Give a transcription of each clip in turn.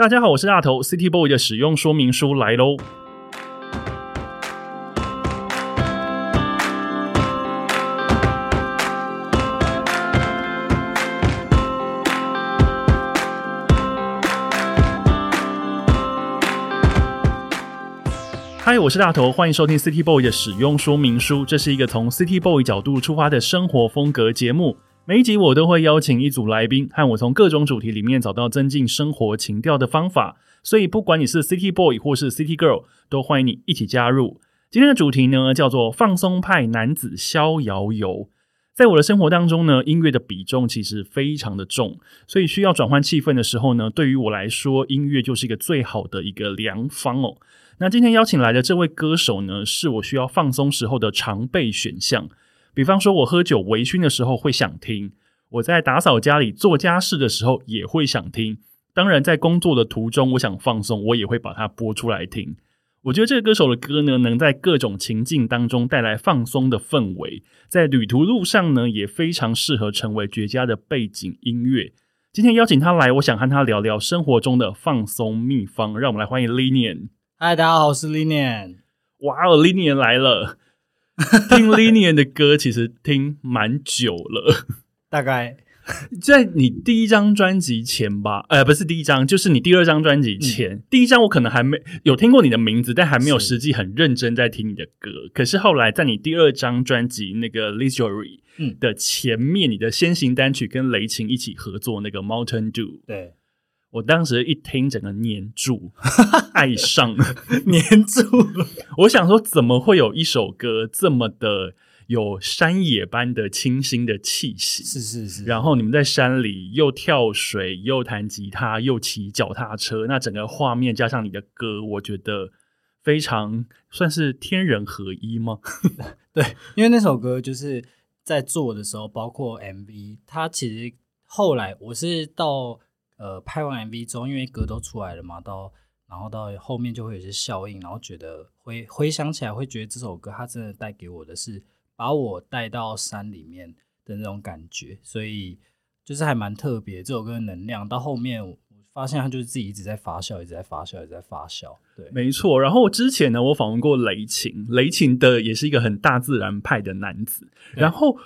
大家好，我是大头，City Boy 的使用说明书来喽。嗨，我是大头，欢迎收听 City Boy 的使用说明书。这是一个从 City Boy 角度出发的生活风格节目。每一集我都会邀请一组来宾，和我从各种主题里面找到增进生活情调的方法。所以，不管你是 City Boy 或是 City Girl，都欢迎你一起加入。今天的主题呢，叫做放松派男子逍遥游。在我的生活当中呢，音乐的比重其实非常的重，所以需要转换气氛的时候呢，对于我来说，音乐就是一个最好的一个良方哦。那今天邀请来的这位歌手呢，是我需要放松时候的常备选项。比方说，我喝酒微醺的时候会想听；我在打扫家里做家事的时候也会想听。当然，在工作的途中，我想放松，我也会把它播出来听。我觉得这个歌手的歌呢，能在各种情境当中带来放松的氛围，在旅途路上呢，也非常适合成为绝佳的背景音乐。今天邀请他来，我想和他聊聊生活中的放松秘方。让我们来欢迎 Linian。嗨，大家好，我是 Linian。哇哦，Linian 来了。听 Linian 的歌其实听蛮久了，大概 在你第一张专辑前吧，呃，不是第一张，就是你第二张专辑前。第一张我可能还没有听过你的名字，但还没有实际很认真在听你的歌。可是后来在你第二张专辑那个《l i s t o r y 的前面，你的先行单曲跟雷琴一起合作那个《Mountain Dew》，对。我当时一听，整个黏住，爱上 黏住了。我想说，怎么会有一首歌这么的有山野般的清新的气息？是是是。然后你们在山里又跳水，又弹吉他，又骑脚踏车，那整个画面加上你的歌，我觉得非常算是天人合一吗？对，因为那首歌就是在做的时候，包括 MV，它其实后来我是到。呃，拍完 MV 之后，因为歌都出来了嘛，到然后到后面就会有些效应，然后觉得回回想起来，会觉得这首歌它真的带给我的是把我带到山里面的那种感觉，所以就是还蛮特别。这首歌的能量到后面，我发现它就是自己一直在发酵，一直在发酵，一直在发酵。对，没错。然后之前呢，我访问过雷琴，雷琴的也是一个很大自然派的男子，然后。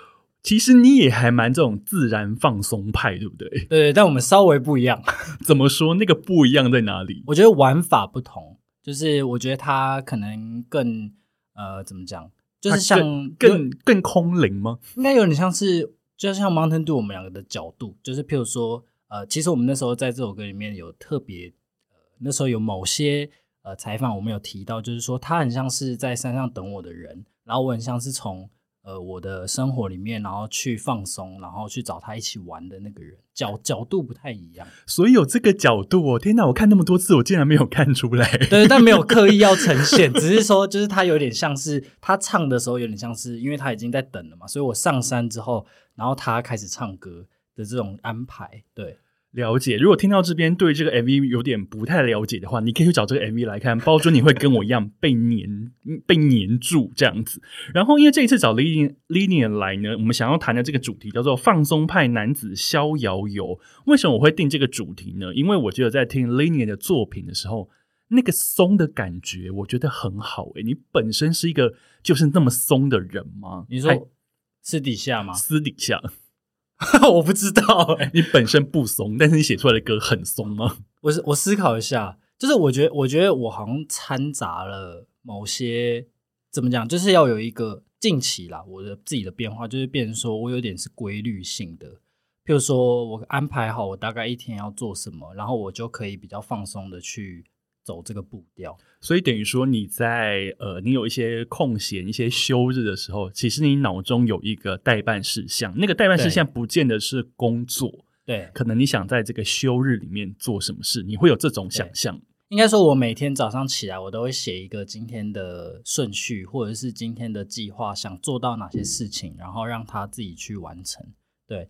其实你也还蛮这种自然放松派，对不对？对，但我们稍微不一样。怎么说？那个不一样在哪里？我觉得玩法不同，就是我觉得他可能更呃，怎么讲？就是像更更空灵吗？应该有点像是，就像 Mountain Dew 我们两个的角度，就是譬如说，呃，其实我们那时候在这首歌里面有特别，呃，那时候有某些呃采访，我们有提到，就是说他很像是在山上等我的人，然后我很像是从。呃，我的生活里面，然后去放松，然后去找他一起玩的那个人，角角度不太一样，所以有这个角度哦。天哪，我看那么多次，我竟然没有看出来。对，但没有 刻意要呈现，只是说，就是他有点像是他唱的时候，有点像是因为他已经在等了嘛，所以我上山之后，然后他开始唱歌的这种安排，对。了解，如果听到这边对这个 MV 有点不太了解的话，你可以去找这个 MV 来看，包准你会跟我一样被黏 被黏住这样子。然后，因为这一次找 Linian 来呢，我们想要谈的这个主题叫做“放松派男子逍遥游”。为什么我会定这个主题呢？因为我觉得在听 Linian 的作品的时候，那个松的感觉，我觉得很好。诶，你本身是一个就是那么松的人吗？你说私底下吗？私底下。我不知道，你本身不松，但是你写出来的歌很松吗？我是我思考一下，就是我觉得，我觉得我好像掺杂了某些怎么讲，就是要有一个近期啦，我的自己的变化，就是变成说我有点是规律性的，譬如说我安排好我大概一天要做什么，然后我就可以比较放松的去。走这个步调，所以等于说你在呃，你有一些空闲、一些休日的时候，其实你脑中有一个代办事项，那个代办事项不见得是工作，对，可能你想在这个休日里面做什么事，你会有这种想象。应该说，我每天早上起来，我都会写一个今天的顺序，或者是今天的计划，想做到哪些事情，然后让他自己去完成。对。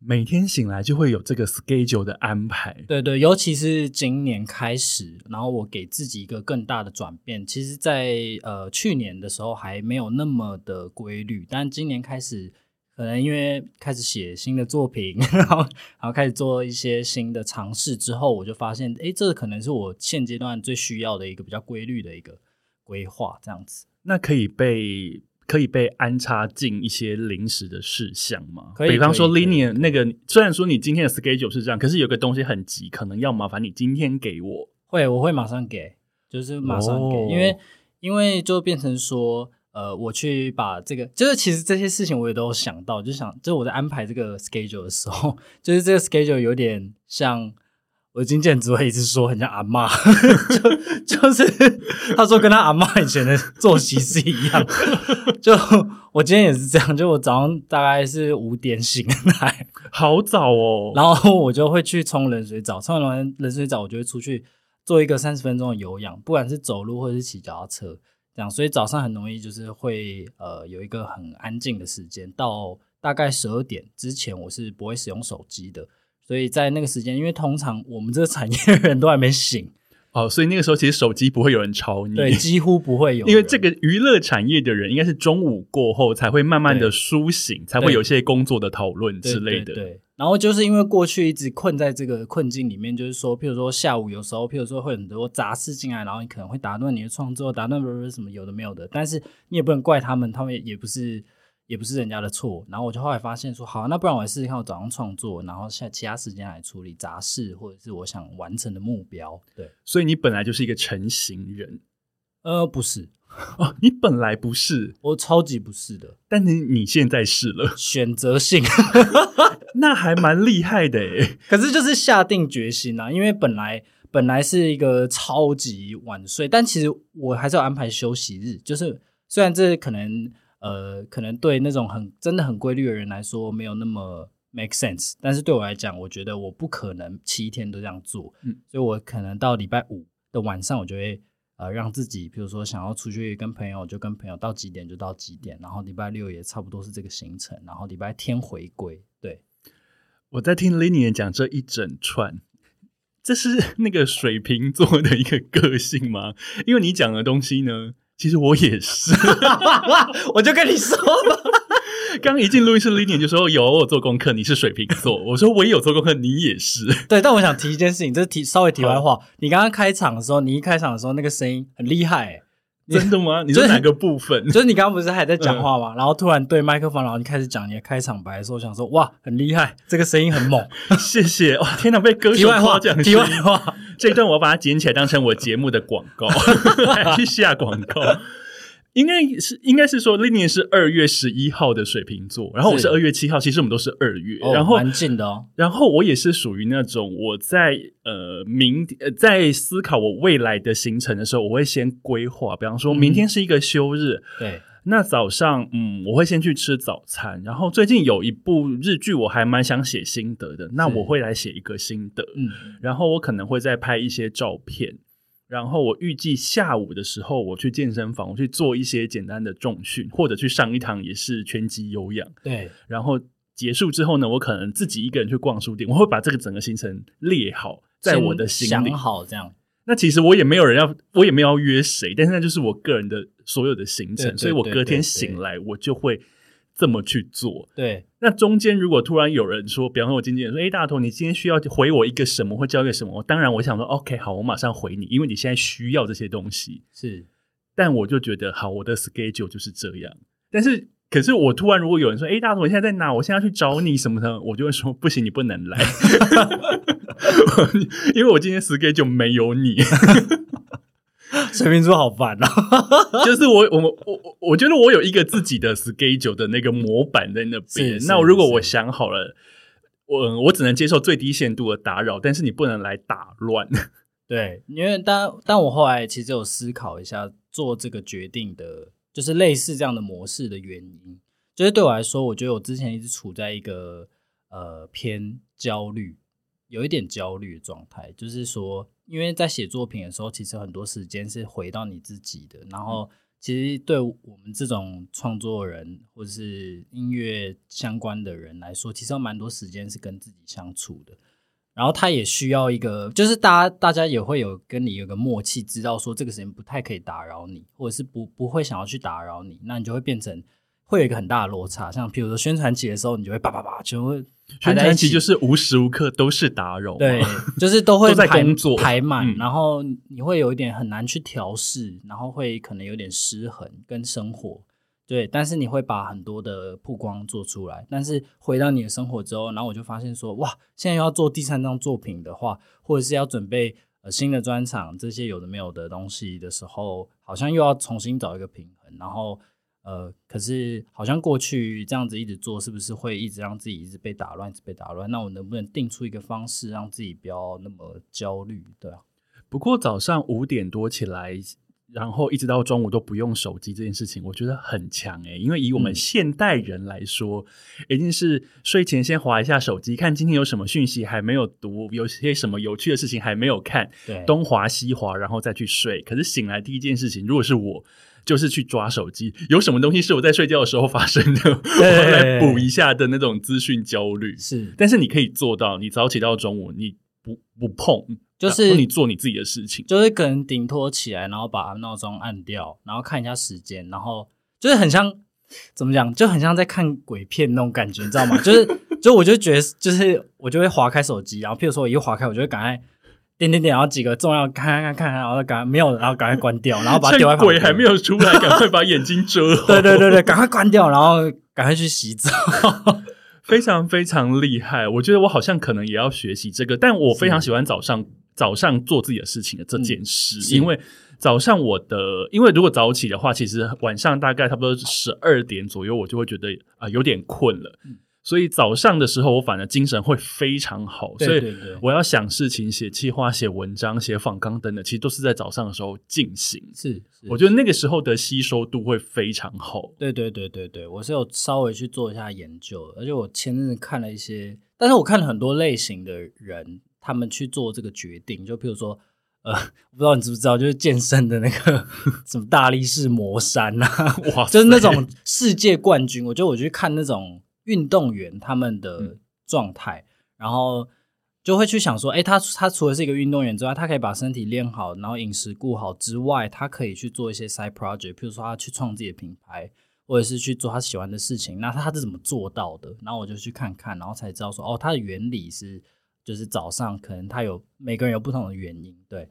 每天醒来就会有这个 schedule 的安排，对对，尤其是今年开始，然后我给自己一个更大的转变。其实，在呃去年的时候还没有那么的规律，但今年开始可能因为开始写新的作品，然后然后开始做一些新的尝试之后，我就发现，哎，这可能是我现阶段最需要的一个比较规律的一个规划，这样子。那可以被可以被安插进一些临时的事项吗？比方说 linear 那个，虽然说你今天的 schedule 是这样，可是有个东西很急，可能要麻烦你今天给我。会，我会马上给，就是马上给，哦因为因为就变成说，呃，我去把这个，就是其实这些事情我也都有想到，就想，就是我在安排这个 schedule 的时候，就是这个 schedule 有点像我的经纪人只会一直说很像阿嬷，就就是他说跟他阿嬷以前的作息是一样，就我今天也是这样，就我早上大概是五点醒来，好早哦，然后我就会去冲冷水澡，冲完冷水澡，我就会出去做一个三十分钟的有氧，不管是走路或者是骑脚踏车，这样，所以早上很容易就是会呃有一个很安静的时间，到大概十二点之前，我是不会使用手机的。所以在那个时间，因为通常我们这个产业的人都还没醒，哦，所以那个时候其实手机不会有人吵你，对，几乎不会有，因为这个娱乐产业的人应该是中午过后才会慢慢的对苏醒，才会有一些工作的讨论之类的。对对，然后就是因为过去一直困在这个困境里面，就是说，譬如说下午有时候，譬如说会很多杂事进来，然后你可能会打断你的创作，打断什么有的没有的，但是你也不能怪他们，他们也不是也不是人家的错。然后我就后来发现说，好，那不然我来试试看，我早上创作，然后下其他时间来处理杂事或者是我想完成的目标。对，所以你本来就是一个成型人呃，不是，哦，你本来不是，我超级不是的，但你你现在是了，选择性。那还蛮厉害的诶。可是就是下定决心啊，因为本来本来是一个超级晚睡，但其实我还是要安排休息日。就是虽然这可能呃，可能对那种很真的很规律的人来说没有那么 make sense，但是对我来讲，我觉得我不可能七天都这样做，嗯所以我可能到礼拜五的晚上，我就会。呃，让自己比如说想要出去跟朋友，就跟朋友到几点就到几点，然后礼拜六也差不多是这个行程，然后礼拜天回归。对，我在听 Linian 讲这一整串，这是那个水瓶座的一个个性吗？因为你讲的东西呢，其实我也是。我就跟你说吧。刚一进录音室，Linian 就说有我有做功课，你是水瓶座。我说我也有做功课，你也是。对，但我想提一件事情，这是提稍微题外话。你刚刚开场的时候，你一开场的时候那个声音很厉害、欸，真的吗？你说哪个部分？就是你刚刚不是还在讲话吗？然后突然对麦克风，然后你开始讲你的开场白的时候，我想说哇，很厉害，这个声音很猛。谢谢哇！天哪，被歌题手夸奖。题外话，这一段我要把它剪起来，当成我节目的广告，去下广告。应该是应该是说，Linian 是二月十一号的水瓶座，然后我是是二月七号，其实我们都是二月。哦然后蛮近的哦。然后我也是属于那种我在呃明呃在思考我未来的行程的时候，我会先规划，比方说明天是一个休日，对，那早上嗯我会先去吃早餐，然后最近有一部日剧我还蛮想写心得的，那我会来写一个心得，嗯，然后我可能会再拍一些照片。然后我预计下午的时候，我去健身房，我去做一些简单的重训，或者去上一堂也是拳击有氧。对，然后结束之后呢，我可能自己一个人去逛书店，我会把这个整个行程列好在我的心里先想。好这样。那其实我也没有人要，我也没有要约谁，但是那就是我个人的所有的行程，对对所以我隔天醒来我就会这么去做。对，那中间如果突然有人说，比方说我经纪人说：“哎，大头，你今天需要回我一个什么，或交一个什么？”我当然我想说：“OK，好，我马上回你，因为你现在需要这些东西。”是，但我就觉得好，我的 schedule 就是这样。但是，可是我突然如果有人说：“哎，大头，你现在在哪？我现在要去找你什么的？”我就会说：“不行，你不能来，因为我今天 schedule 没有你。” 水瓶座好烦啊。就是我我们我我我觉得我有一个自己的 schedule 的那个模板在那边。那如果我想好了，我我只能接受最低限度的打扰，但是你不能来打乱。对，因为当但我后来其实有思考一下做这个决定的，就是类似这样的模式的原因，就是对我来说，我觉得我之前一直处在一个呃偏焦虑，有一点焦虑的状态，就是说，因为在写作品的时候，其实很多时间是回到你自己的，然后其实对我们这种创作人或者是音乐相关的人来说，其实有蛮多时间是跟自己相处的。然后他也需要一个，就是大家大家也会有跟你有个默契，知道说这个时间不太可以打扰你，或者是不不会想要去打扰你，那你就会变成会有一个很大的落差。像譬如说宣传期的时候，你就会叭叭叭，全部排宣传期就是无时无刻都是打扰嘛，对，就是都会 都在工作排满，嗯然后你会有一点很难去调试，然后会可能有点失衡跟生活。对，但是你会把很多的曝光做出来，但是回到你的生活之后，然后我就发现说，哇，现在要做第三张作品的话，或者是要准备呃新的专场，这些有的没有的东西的时候，好像又要重新找一个平衡，然后呃，可是好像过去这样子一直做，是不是会一直让自己一直被打乱，一直被打乱？那我能不能定出一个方式，让自己不要那么焦虑？对啊，不过早上五点多起来，然后一直到中午都不用手机这件事情，我觉得很强诶、因为以我们嗯现代人来说，一定是睡前先划一下手机，看今天有什么讯息还没有读，有些什么有趣的事情还没有看，对，东划西划，然后再去睡。可是醒来第一件事情，如果是我。就是去抓手机，有什么东西是我在睡觉的时候发生的，我来补一下的那种资讯焦虑。是但是你可以做到，你早起到中午，你不不碰，就是你做你自己的事情。就是可能顶托起来，然后把闹钟按掉，然后看一下时间，然后就是很像怎么讲，就很像在看鬼片那种感觉，你知道吗？就是就我就觉得，就是我就会划开手机，然后譬如说我一划开，我就会赶快点点点，然后几个重要看看看看，然后赶快没有，然后赶快关掉，然后把它丢在。鬼还没有出来，赶快把眼睛遮好。对对对对，赶快关掉，然后赶快去洗澡。非常非常厉害。我觉得我好像可能也要学习这个，但我非常喜欢早上早上做自己的事情的这件事，嗯因为早上我的，因为如果早起的话，其实晚上大概差不多十二点左右，我就会觉得啊、有点困了。嗯所以早上的时候，我反而精神会非常好，所以我要想事情、写计划、写文章、写访纲等等，其实都是在早上的时候进行。是，我觉得那个时候的吸收度会非常好。对对对对对，我是有稍微去做一下研究，而且我前阵子看了一些，但是我看了很多类型的人，他们去做这个决定，就譬如说，呃，我不知道你知不知道，就是健身的那个 什么大力士魔山啊，哇就是那塞种世界冠军，我觉得我去看那种运动员他们的嗯状态，然后就会去想说，哎，他他除了是一个运动员之外，他可以把身体练好，然后饮食顾好之外，他可以去做一些 side project，譬如说他去创自己的品牌，或者是去做他喜欢的事情。那他是怎么做到的？然后我就去看看，然后才知道说，哦，他的原理是就是早上可能他有每个人有不同的原因，对。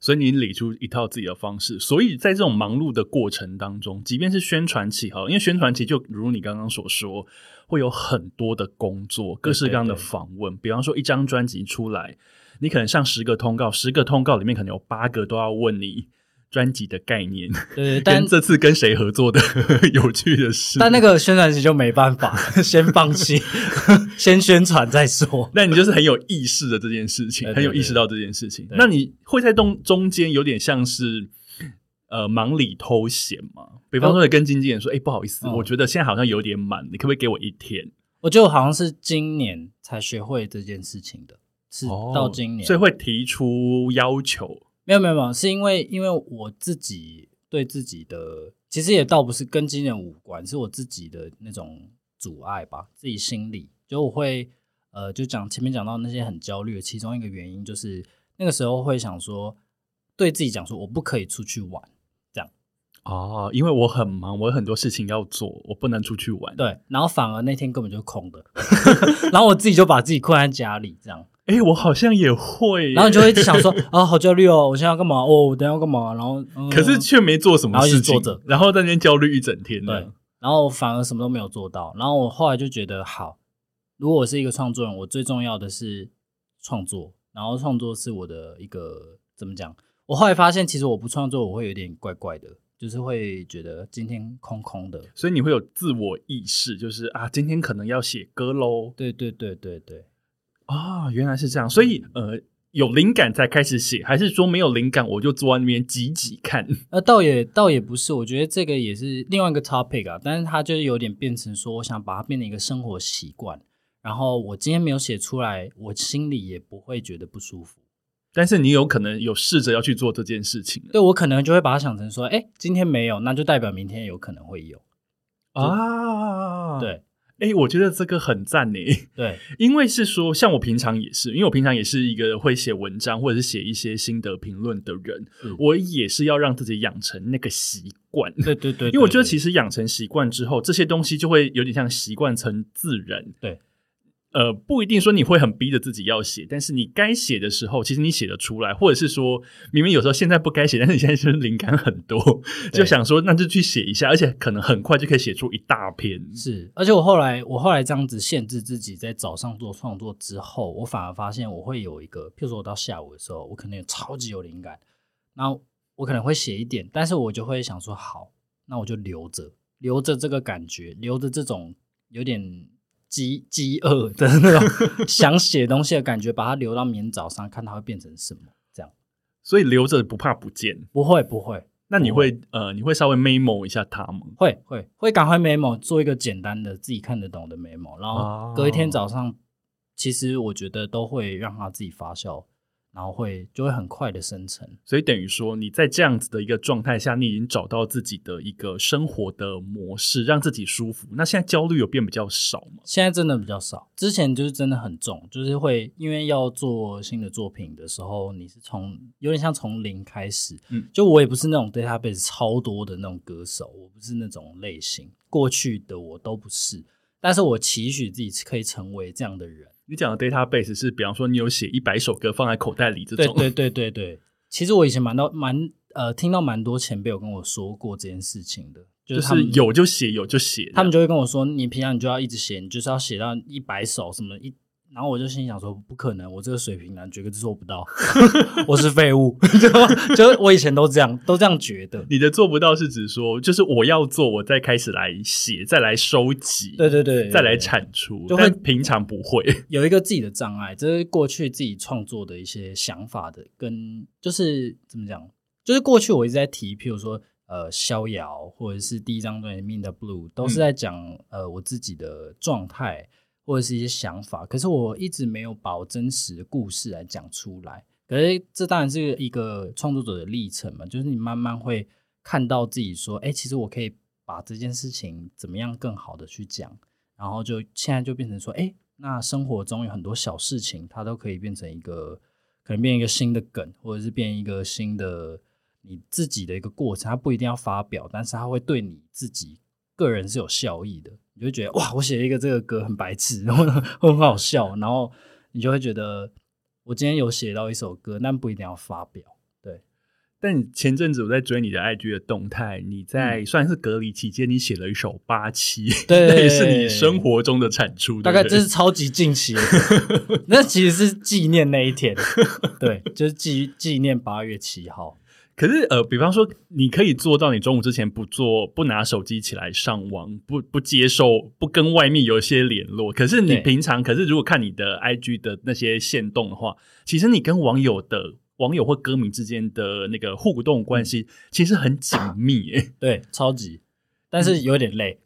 所以你理出一套自己的方式，所以在这种忙碌的过程当中，即便是宣传期哈，因为宣传期就如你刚刚所说，会有很多的工作，各式各样的对访问。比方说，一张专辑出来，你可能上十个通告，十个通告里面可能有八个都要问你专辑的概念，对，但跟这次跟谁合作的 有趣的事。但那个宣传期就没办法，先放弃，先宣传再说。那你就是很有意识的这件事情，很有意识到这件事情。那你会在中中间有点像是呃忙里偷闲吗？比方说，你跟经纪人说：“哎、不好意思，嗯我觉得现在好像有点满，你可不可以给我一天我就好像是今年才学会这件事情的，是到今年，哦所以会提出要求。没有没有没有，是因为因为我自己对自己的，其实也倒不是跟经纪人无关，是我自己的那种阻碍吧，自己心里就我会呃，就讲前面讲到那些很焦虑的，其中一个原因就是那个时候会想说，对自己讲说我不可以出去玩，哦，因为我很忙，我有很多事情要做，我不能出去玩。，对，然后反而那天根本就空的，然后我自己就把自己困在家里这样。哎、我好像也会，然后你就会一直想说 啊，好焦虑哦，我现在要干嘛？哦，我等下要干嘛？然后，嗯、可是却没做什么事情，坐着然后在那边焦虑一整天。对，然后反而什么都没有做到。然后我后来就觉得，好，如果我是一个创作人，我最重要的是创作，然后创作是我的一个怎么讲？我后来发现，其实我不创作，我会有点怪怪的，就是会觉得今天空空的。所以你会有自我意识，就是啊，今天可能要写歌喽。对对对对对，啊，原来是这样，所以呃，有灵感才开始写，还是说没有灵感我就坐在那边挤挤看？那倒也倒也不是，我觉得这个也是另外一个 topic 啊，但是它就是有点变成说，我想把它变成一个生活习惯。然后我今天没有写出来，我心里也不会觉得不舒服。但是你有可能有试着要去做这件事情对我可能就会把它想成说，哎，今天没有，那就代表明天有可能会有。啊。，对，哎，我觉得这个很赞呢。对，因为是说，像我平常也是，因为我平常也是一个会写文章或者是写一些心得评论的人，我也是要让自己养成那个习惯。对对对，因为我觉得其实养成习惯之后，这些东西就会有点像习惯成自然。对。呃，不一定说你会很逼着自己要写，但是你该写的时候，其实你写得出来，或者是说，明明有时候现在不该写，但是你现在就是灵感很多，就想说那就去写一下，而且可能很快就可以写出一大篇。是，而且我后来我后来这样子限制自己在早上做创作之后，我反而发现我会有一个，譬如说我到下午的时候，我可能有超级有灵感，然后我可能会写一点，但是我就会想说，好，那我就留着，留着这个感觉，留着这种有点。饥饥饿 的那种想写东西的感觉，把它留到明天早上，看它会变成什么这样。所以留着不怕不见，不会不会。那你会呃，你会稍微 memo 一下它吗？会会会，赶快 memo 做一个简单的自己看得懂的 memo，然后隔一天早上，其实我觉得都会让它自己发酵。然后会就会很快的生成，所以等于说你在这样子的一个状态下，你已经找到自己的一个生活的模式，让自己舒服。那现在焦虑有变比较少吗？现在真的比较少，之前就是真的很重，就是会因为要做新的作品的时候，你是从有点像从零开始。嗯，就我也不是那种 database 超多的那种歌手，我不是那种类型，过去的我都不是，但是我期许自己可以成为这样的人。你讲的 database 是，比方说你有写一百首歌放在口袋里这种。对对对对对，其实我以前蛮多蛮呃听到蛮多前辈有跟我说过这件事情的，就是有就写有就写，他们就会跟我说，你平常你就要一直写，你就是要写到一百首什么一。然后我就心想说，不可能，我这个水平男绝对做不到，我是废物。就就我以前都这样，都这样觉得。你的做不到是指说，就是我要做，我再开始来写，再来收集，对对对，再来产出，但平常不会有一个自己的障碍，这是过去自己创作的一些想法的，跟就是怎么讲，就是过去我一直在提，譬如说呃，逍遥，或者是第一张专辑《Mean the Blue》，都是在讲呃我自己的状态。或者是一些想法，可是我一直没有把我真实的故事来讲出来。可是这当然是一个创作者的历程嘛，就是你慢慢会看到自己说，哎，其实我可以把这件事情怎么样更好的去讲，然后就现在就变成说，哎，那生活中有很多小事情，它都可以变成一个可能变一个新的梗，或者是变一个新的你自己的一个过程，它不一定要发表，但是它会对你自己个人是有效益的。你就觉得哇，我写一个这个歌很白痴，然后很好笑，然后你就会觉得我今天有写到一首歌，但不一定要发表。对，但前阵子我在追你的 IG 的动态，你在算是隔离期间，你写了一首八七，对，那也是你生活中的产出，大概这是超级近期，那其实是纪念那一天，对，就是纪纪念八月七号。可是，呃，比方说，你可以做到你中午之前不做、不拿手机起来上网、不不接受、不跟外面有一些联络。可是你平常，可是如果看你的 IG 的那些线动的话，其实你跟网友的网友或歌迷之间的那个互动关系其实很紧密，诶，对，超级。但是有点累，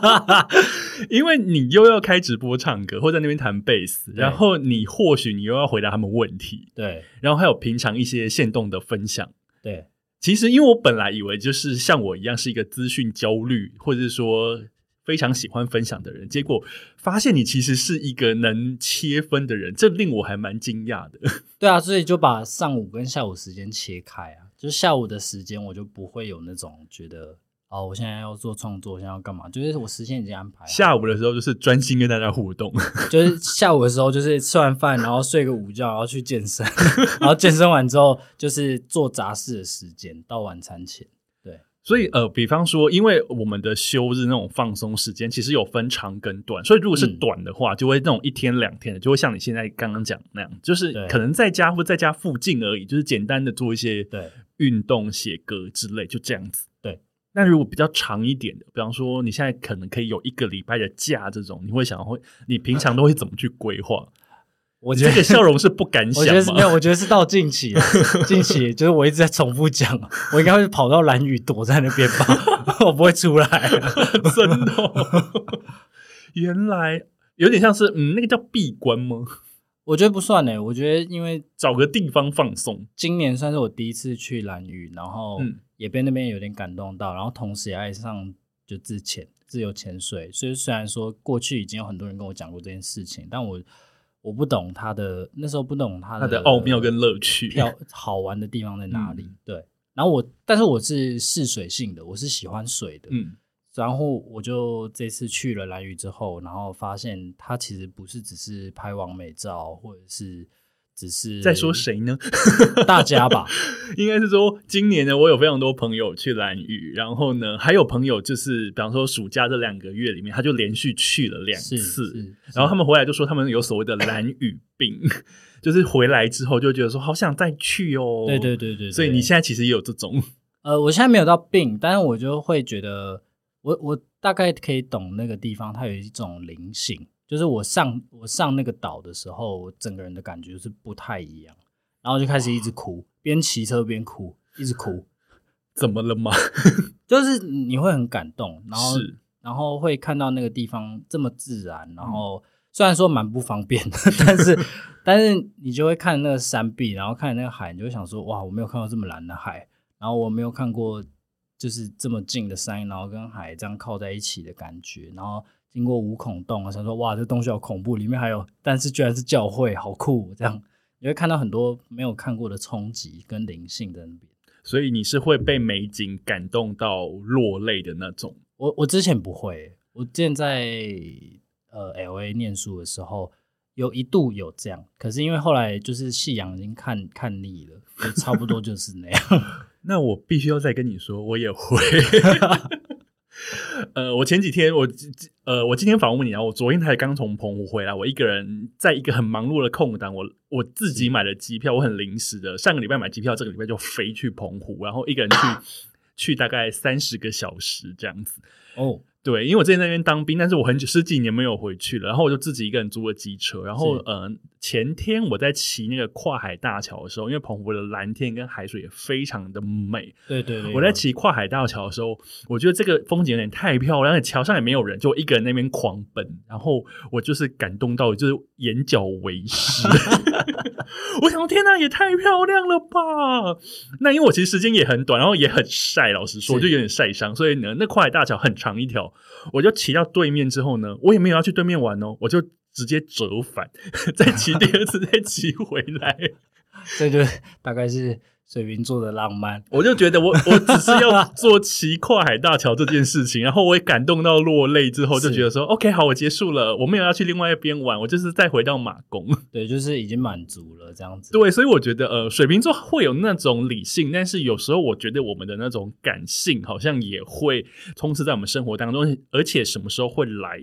因为你又要开直播唱歌，或在那边弹贝斯，然后你或许你又要回答他们问题，对，然后还有平常一些线动的分享，对。其实，因为我本来以为就是像我一样是一个资讯焦虑，或者是说非常喜欢分享的人，结果发现你其实是一个能切分的人，这令我还蛮惊讶的。对啊，所以就把上午跟下午时间切开啊，就是下午的时间我就不会有那种觉得。哦，我现在要做创作，现在要干嘛？就是我时间已经安排。下午的时候就是专心跟大家互动，就是下午的时候就是吃完饭，然后睡个午觉，然后去健身，然后健身完之后就是做杂事的时间，到晚餐前。对，所以呃，比方说，因为我们的休日那种放松时间，其实有分长跟短，所以如果是短的话，就会那种一天两天的，就会像你现在刚刚讲那样，就是可能在家或在家附近而已，就是简单的做一些对运动、写歌之类，就这样子。对。那如果比较长一点的，比方说你现在可能可以有一个礼拜的假，这种你会想会，你平常都会怎么去规划？我觉得这个笑容是不敢想，我觉得是没有，我觉得是到近期，近期就是我一直在重复讲，我应该会跑到蓝屿躲在那边吧，我不会出来，真的。原来有点像是嗯，那个叫闭关吗？我觉得不算呢，我觉得因为找个地方放松，今年算是我第一次去蓝屿，然后。也被那边有点感动到，然后同时也爱上就自潜，自由潜水，所以虽然说过去已经有很多人跟我讲过这件事情，但我我不懂他的那时候不懂它它的奥妙跟乐趣。漂好玩的地方在哪里？嗯对，然后我但是我是试水性的，我是喜欢水的，嗯，然后我就这次去了蓝屿之后，然后发现它其实不是只是拍完美照，或者是只是在说谁呢？大家吧，应该是说，今年呢，我有非常多朋友去蓝屿，然后呢，还有朋友就是，比方说暑假这两个月里面，他就连续去了两次，然后他们回来就说他们有所谓的蓝屿病，就是回来之后就觉得说好想再去哦。对对对对对，所以你现在其实也有这种，呃，我现在没有到病，但是我就会觉得，我我大概可以懂那个地方，它有一种灵性，就是我上我上那个岛的时候，我整个人的感觉是不太一样，然后就开始一直哭，边骑车边哭，一直哭，怎么了吗？就是你会很感动，然后是然后会看到那个地方这么自然，然后虽然说蛮不方便的，但是 但是你就会看那个山壁，然后看那个海，你就会想说哇，我没有看到这么蓝的海，然后我没有看过就是这么近的山，然后跟海这样靠在一起的感觉，然后经过五孔洞，想说哇，这东西好恐怖，里面还有，但是居然是教会，好酷，这样你会看到很多没有看过的冲击跟灵性在那边。所以你是会被美景感动到落泪的那种。我我之前不会，我之前在呃 L A 念书的时候，有一度有这样，可是因为后来就是夕阳已经看看腻了，就差不多就是那样。那我必须要再跟你说，我也会。呃，我前几天我呃，我今天访问你啊，我昨天才刚从澎湖回来，我一个人在一个很忙碌的空档，我我自己买了机票，我很临时的，上个礼拜买机票，这个礼拜就飞去澎湖，然后一个人去 去大概三十个小时这样子。哦，对，因为我之前在那边当兵，但是我很久十几年没有回去了，然后我就自己一个人租了机车，然后嗯呃前天我在骑那个跨海大桥的时候，因为澎湖的蓝天跟海水也非常的美，对对对，我在骑跨海大桥的时候，我觉得这个风景有点太漂亮，而且桥上也没有人，就我一个人那边狂奔，然后我就是感动到就是眼角为 湿。我想天哪，也太漂亮了吧！那因为我其实时间也很短，然后也很晒，老实说，我就有点晒伤，所以呢，那跨海大桥很长一条，我就骑到对面之后呢，我也没有要去对面玩哦，我就直接折返，再骑第二次，再骑回来。这就大概是水瓶座的浪漫。我就觉得我我只是要做骑跨海大桥这件事情，然后我也感动到落泪，之后就觉得说，OK，好，我结束了，我没有要去另外一边玩，我就是再回到马宫。对，就是已经满足了这样子。对，所以我觉得呃，水瓶座会有那种理性，但是有时候我觉得我们的那种感性好像也会充斥在我们生活当中，而且什么时候会来，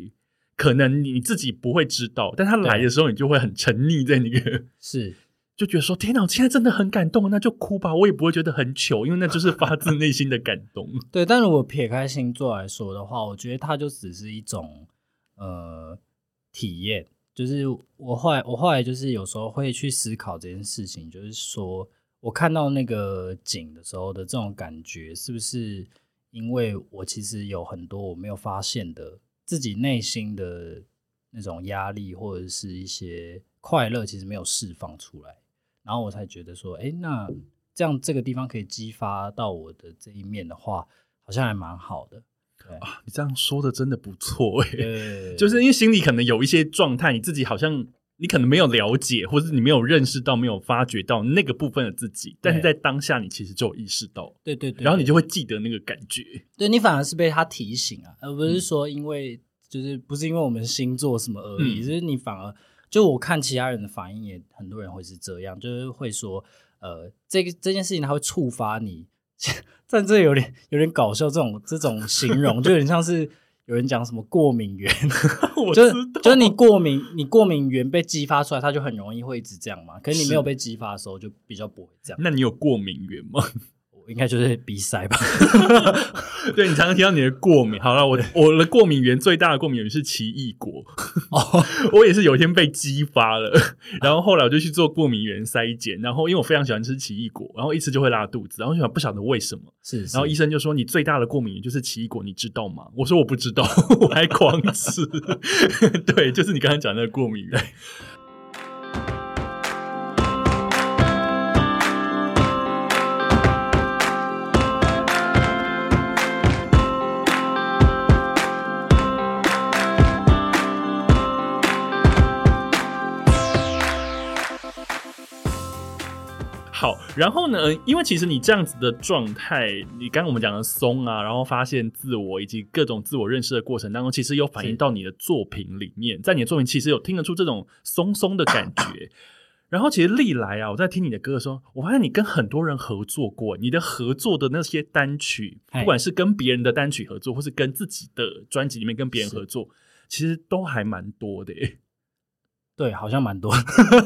可能你自己不会知道，但他来的时候，你就会很沉溺在那个。是，就觉得说天哪，我现在真的很感动，那就哭吧，我也不会觉得很糗，因为那就是发自内心的感动。对。但如果撇开星座来说的话，我觉得它就只是一种呃体验。就是我后来，我后来就是有时候会去思考这件事情，就是说我看到那个景的时候的这种感觉，是不是因为我其实有很多我没有发现的自己内心的那种压力，或者是一些快乐，其实没有释放出来，然后我才觉得说，哎，那这样这个地方可以激发到我的这一面的话，好像还蛮好的。对，啊，你这样说的真的不错哎、对，就是因为心里可能有一些状态，你自己好像你可能没有了解，或者你没有认识到、没有发觉到那个部分的自己，但是在当下你其实就有意识到，对对对，然后你就会记得那个感觉。对你反而是被他提醒啊，而不嗯是说因为、就是不是因为我们星座什么而已，嗯就是你反而就我看其他人的反应也很多人会是这样，就是会说呃这个这件事情它会触发你，但这有点有点搞笑，这种这种形容就有点像是有人讲什么过敏源，就是，就是你过敏你过敏源被激发出来，它就很容易会一直这样嘛，可是你是没有被激发的时候就比较不会这样，那你有过敏源吗？我应该就是鼻塞吧。对你常常提到你的过敏。好了，我我的过敏源最大的过敏源是奇异果。哦，我也是有一天被激发了，然后后来我就去做过敏源筛检，然后因为我非常喜欢吃奇异果，然后一吃就会拉肚子，然后想不晓得为什么，是，然后医生就说你最大的过敏源就是奇异果，你知道吗？我说我不知道，我还狂吃。对，就是你刚才讲的那个过敏源。然后呢？因为其实你这样子的状态，你刚刚我们讲的松啊，然后发现自我以及各种自我认识的过程当中，其实有反映到你的作品里面，在你的作品其实有听得出这种松松的感觉。然后其实历来啊，我在听你的歌的时候，我发现你跟很多人合作过，你的合作的那些单曲，不管是跟别人的单曲合作，或是跟自己的专辑里面跟别人合作，其实都还蛮多的。对，好像蛮多。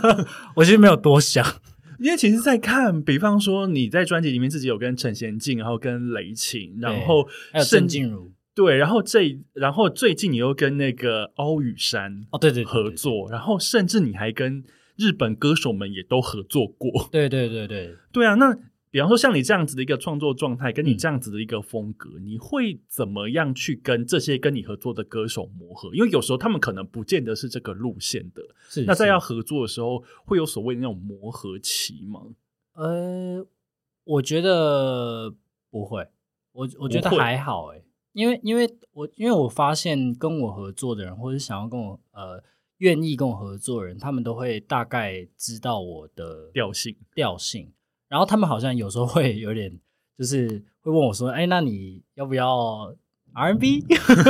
我其实没有多想，因为其实，在看，比方说你在专辑里面自己有跟陈贤进，然后跟雷晴，然后还有郑静茹，对，然后这，然后最近你又跟那个欧雨山哦，对对合作，然后甚至你还跟。日本歌手们也都合作过，对对对对对啊！那比方说像你这样子的一个创作状态，跟你这样子的一个风格，你会怎么样去跟这些跟你合作的歌手磨合？因为有时候他们可能不见得是这个路线的。是那在要合作的时候，会有所谓的那种磨合期吗？呃，我觉得不会，我我觉得还好哎，因为因为我因为我发现跟我合作的人，或者想要跟我呃。愿意跟我合作的人，他们都会大概知道我的调性，调性。然后他们好像有时候会有点，就是会问我说：“哎，那你要不要 R&B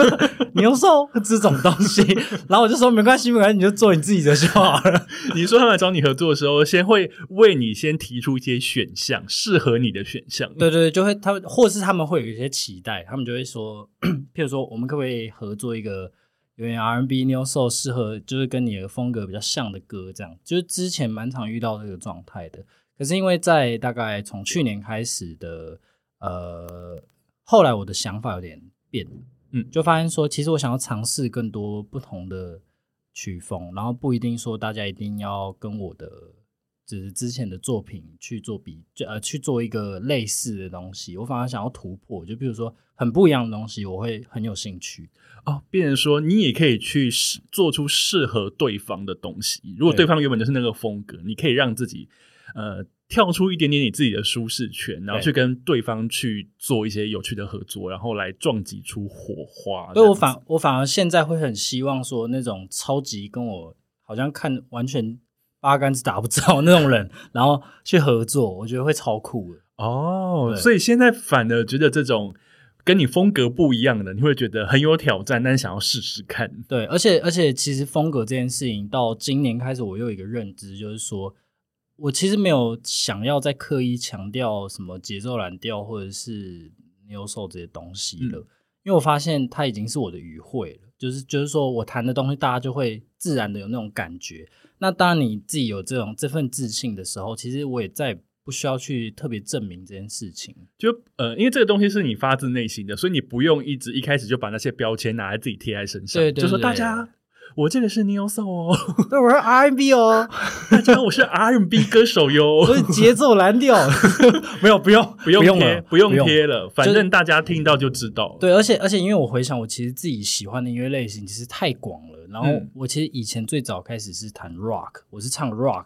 牛兽这种东西？”然后我就说：“没关系，没关系，你就做你自己的就好了。”你说他们找你合作的时候，先会为你先提出一些选项，适合你的选项。对对，就会他们，或是他们会有一些期待，他们就会说：“譬如说，我们可不可以合作一个？”有点 R&B New Soul 适合，就是跟你的风格比较像的歌，这样就是之前蛮常遇到这个状态的。可是因为在大概从去年开始的，呃，后来我的想法有点变，嗯，就发现说，其实我想要尝试更多不同的曲风，然后不一定说大家一定要跟我的。只是之前的作品去做比，就呃去做一个类似的东西，我反而想要突破。就比如说很不一样的东西，我会很有兴趣哦。变成说你也可以去适做出适合对方的东西。如果对方原本就是那个风格，你可以让自己呃跳出一点点你自己的舒适圈，然后去跟对方去做一些有趣的合作，然后来撞击出火花。所以我反我反而现在会很希望说那种超级跟我好像看完全。八竿子打不着那种人，然后去合作，我觉得会超酷的哦。所以现在反而觉得这种跟你风格不一样的，你会觉得很有挑战，但想要试试看。对，而且而且，其实风格这件事情到今年开始，我又有一个认知，就是说我其实没有想要再刻意强调什么节奏蓝调或者是牛手这些东西了，因为我发现它已经是我的语汇了。就是就是说我弹的东西，大家就会自然的有那种感觉。那当然你自己有这种这份自信的时候，其实我也再不需要去特别证明这件事情。就呃，因为这个东西是你发自内心的，所以你不用一直一开始就把那些标签拿来自己贴在身上。对对，就说大家。我这个是 Neo Soul 哦，对，我是 R&B 哦，大家我是 R&B 歌手哟，我是节奏蓝调，没有不用不用贴不用贴了，反正大家听到就知道。对，而且而且因为我回想，我其实自己喜欢的音乐类型其实太广了。然后我其实以前最早开始是弹 Rock，我是唱 Rock，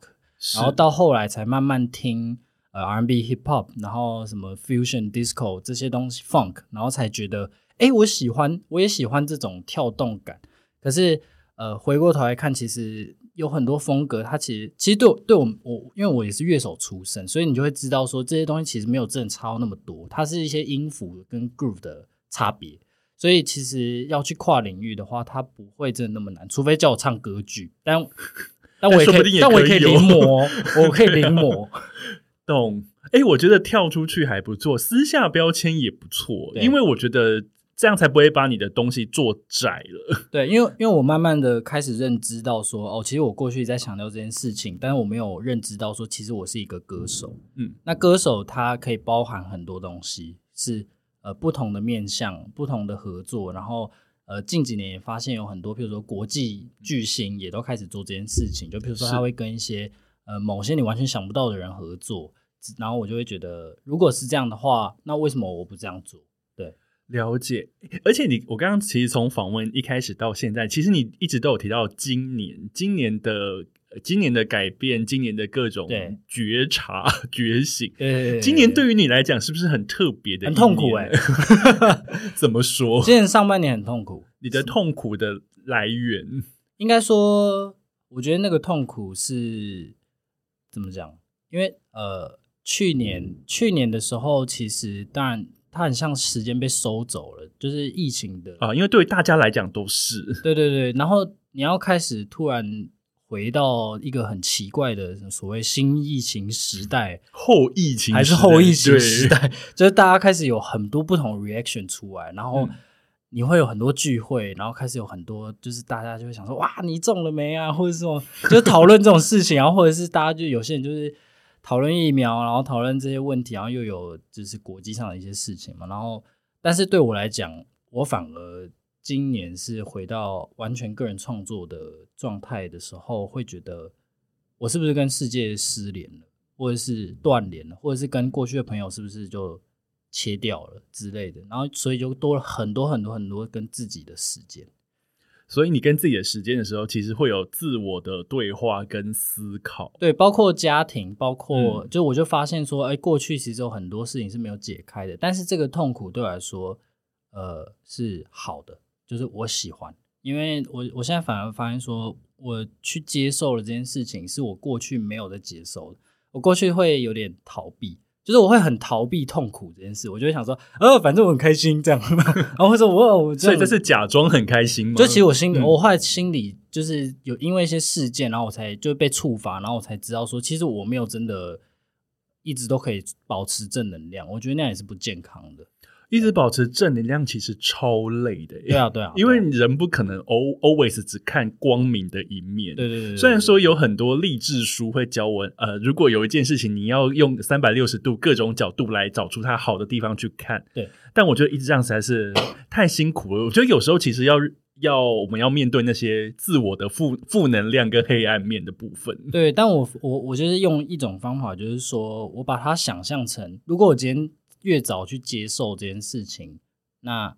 然后到后来才慢慢听呃 R&B Hip Hop，然后什么 Fusion Disco 这些东西 Funk，然后才觉得哎，我喜欢，我也喜欢这种跳动感，可是。呃，回过头来看，其实有很多风格，它其实其实对我对我我，因为我也是乐手出身，所以你就会知道说这些东西其实没有真的差那么多，它是一些音符跟 groove 的差别。所以其实要去跨领域的话，它不会真的那么难，除非叫我唱歌剧，但 但我也可以，但我也可以临摹，我可以临摹。懂？哎，我觉得跳出去还不错，私下标签也不错，因为我觉得。这样才不会把你的东西做窄了。对，因为因为我慢慢的开始认知到说，哦，其实我过去在强调这件事情，但是我没有认知到说，其实我是一个歌手。嗯，那歌手他可以包含很多东西，是呃不同的面向、不同的合作。然后呃近几年也发现有很多，譬如说国际巨星也都开始做这件事情。就譬如说他会跟一些呃某些你完全想不到的人合作，然后我就会觉得，如果是这样的话，那为什么我不这样做？了解，而且你我刚刚其实从访问一开始到现在，其实你一直都有提到今年、今年的、今年的改变、今年的各种觉察、觉醒。今年对于你来讲是不是很特别的？很痛苦哎，怎么说？今年上半年很痛苦。你的痛苦的来源，应该说，我觉得那个痛苦是怎么讲？因为呃，去年去年的时候，其实当然它很像时间被收走了，就是疫情的啊，因为对大家来讲都是。对对对，然后你要开始突然回到一个很奇怪的所谓新疫情时代，后疫情还是后疫情时代，就是大家开始有很多不同的 reaction 出来，然后嗯。你会有很多聚会，然后开始有很多就是大家就会想说哇你中了没啊，或者是什么，就是讨论这种事情，然后或者是大家就有些人就是讨论疫苗，然后讨论这些问题，然后又有就是国际上的一些事情嘛，然后但是对我来讲，我反而今年是回到完全个人创作的状态的时候，会觉得我是不是跟世界失联了，或者是断联了，或者是跟过去的朋友是不是就切掉了之类的，然后所以就多了很多很多很多跟自己的时间。所以你跟自己的时间的时候，其实会有自我的对话跟思考。对，包括家庭，包括、嗯就我就发现说，哎，过去其实有很多事情是没有解开的，但是这个痛苦对我来说，呃，是好的，就是我喜欢，因为我我现在反而发现说，我去接受了这件事情，是我过去没有的接受的，我过去会有点逃避。就是我会很逃避痛苦这件事，我就会想说，呃，反正我很开心这样，然后或者我我所以这是假装很开心吗？就其实我心里，嗯我后来心里就是有因为一些事件，然后我才就被触发，然后我才知道说，其实我没有真的一直都可以保持正能量，我觉得那样也是不健康的。一直保持正能量，其实超累的。对啊，对啊，因为人不可能 al always 只看光明的一面。对对对对，虽然说有很多励志书会教我，呃，如果有一件事情你要用三百六十度各种角度来找出它好的地方去看，对，但我觉得一直这样实在是 太辛苦了。我觉得有时候其实要 要我们要面对那些自我的负负能量跟黑暗面的部分。对，但我我我就是用一种方法，就是说我把它想象成，如果我今天越早去接受这件事情，那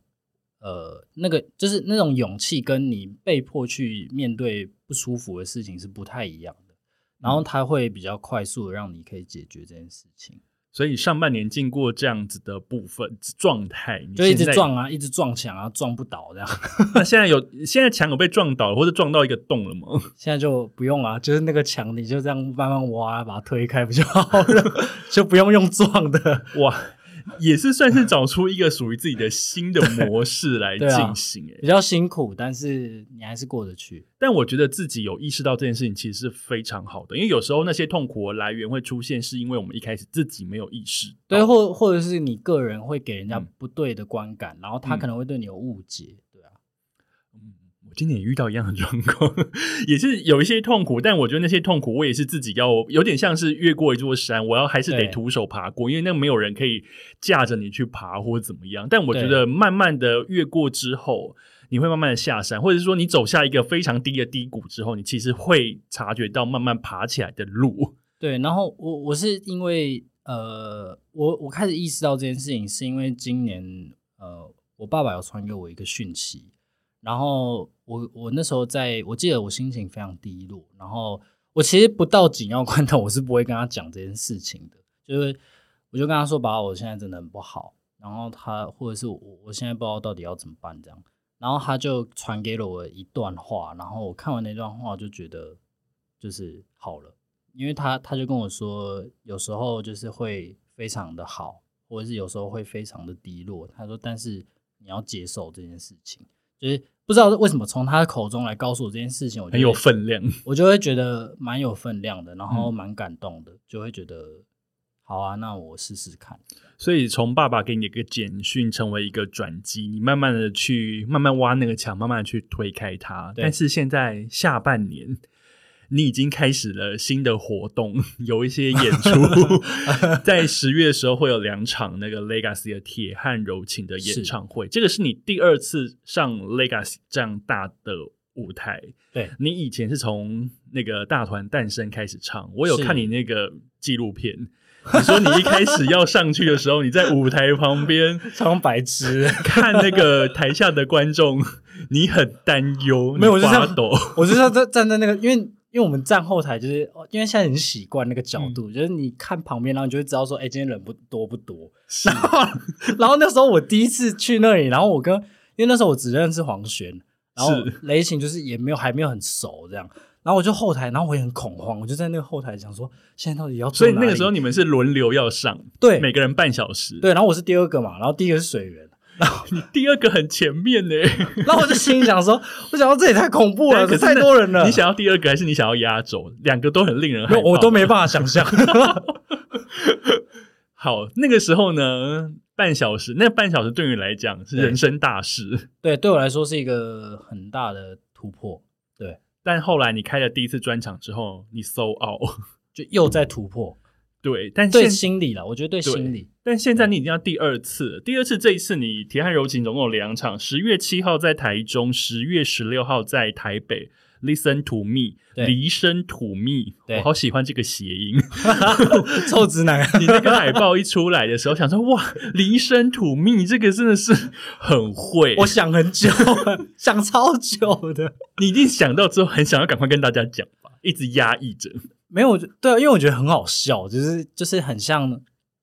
呃，那个就是那种勇气，跟你被迫去面对不舒服的事情是不太一样的。然后它会比较快速的让你可以解决这件事情，所以上半年经过这样子的部分状态，你就一直撞啊，一直撞墙啊，撞不倒这样。那现在有现在墙有被撞倒或者撞到一个洞了吗？现在就不用啊，就是那个墙，你就这样慢慢挖，把它推开不就好了？就不用用撞的。哇，也是算是找出一个属于自己的新的模式来 进行诶、比较辛苦，但是你还是过得去。但我觉得自己有意识到这件事情，其实是非常好的，因为有时候那些痛苦的来源会出现，是因为我们一开始自己没有意识。对，或或者是你个人会给人家嗯不对的观感，然后他嗯可能会对你有误解，对啊，我今年也遇到一样的状况，也是有一些痛苦，但我觉得那些痛苦，我也是自己要有点像是越过一座山，我要还是得徒手爬过，因为那没有人可以架着你去爬或者怎么样。但我觉得慢慢的越过之后，你会慢慢的下山，或者是说你走下一个非常低的低谷之后，你其实会察觉到慢慢爬起来的路。对。然后我我是因为呃，我我开始意识到这件事情，是因为今年呃，我爸爸有传给我一个讯息，然后我我那时候在我记得我心情非常低落，然后我其实不到紧要关头，我是不会跟他讲这件事情的，就是我就跟他说，把，我现在真的很不好，然后他或者是我我现在不知道到底要怎么办这样，然后他就传给了我一段话，然后我看完那段话就觉得就是好了，因为他他就跟我说，有时候就是会非常的好，或者是有时候会非常的低落。他说，但是你要接受这件事情，就是不知道为什么从他的口中来告诉我这件事情，我就很有分量，我就会觉得蛮有分量的，然后嗯蛮感动的，就会觉得好啊，那我试试看。所以从爸爸给你一个简讯，成为一个转机，你慢慢的去慢慢挖那个墙，慢慢的去推开它。但是现在下半年，你已经开始了新的活动，有一些演出，在十月的时候会有两场那个 Legacy 的铁汉柔情的演唱会，这个是你第二次上 Legacy 这样大的舞台。对，你以前是从那个大团诞生开始唱，我有看你那个纪录片。你说你一开始要上去的时候，你在舞台旁边装白痴，看那个台下的观众，你很担忧，没有我就这样发抖。我就是要站站在那个，因为因为我们站后台，就是哦因为现在很习惯那个角嗯。度，就是你看旁边，然后你就会知道说，哎、今天人不多不多。然后，然后那时候我第一次去那里，然后我跟因为那时候我只认识黄轩，然后雷晴就是也没有还没有很熟这样，然然后我就后台，然后我也很恐慌，我就在那个后台想说，现在到底要所以那个时候你们是轮流要上，对。每个人半小时。对，然后我是第二个嘛，然后第一个是水源，你第二个很前面呢，然后我就心里想说，我想到这也太恐怖了，这太多人了，你想要第二个还是你想要压轴？两个都很令人害怕。我都没办法想象。好，那个时候呢，半小时，那半小时对你来讲是人生大事。对，对我来说是一个很大的突破，对但后来你开了第一次专场之后，你 so out。就又在突破。对，但对心理了，我觉得对心理，但现在你已经要第二次，第二次这一次你铁汉柔情总共有两场，十月七号在台中，十月十六号在台北。Listen to me，对离声 to me，我好喜欢这个谐音。臭直男。你那个海报一出来的时候，想说哇，离声 to me 这个真的是很会。我想很久，想超久的。你一定想到之后，很想要赶快跟大家讲吧，一直压抑着。没有，对啊，因为我觉得很好笑，就是就是很像，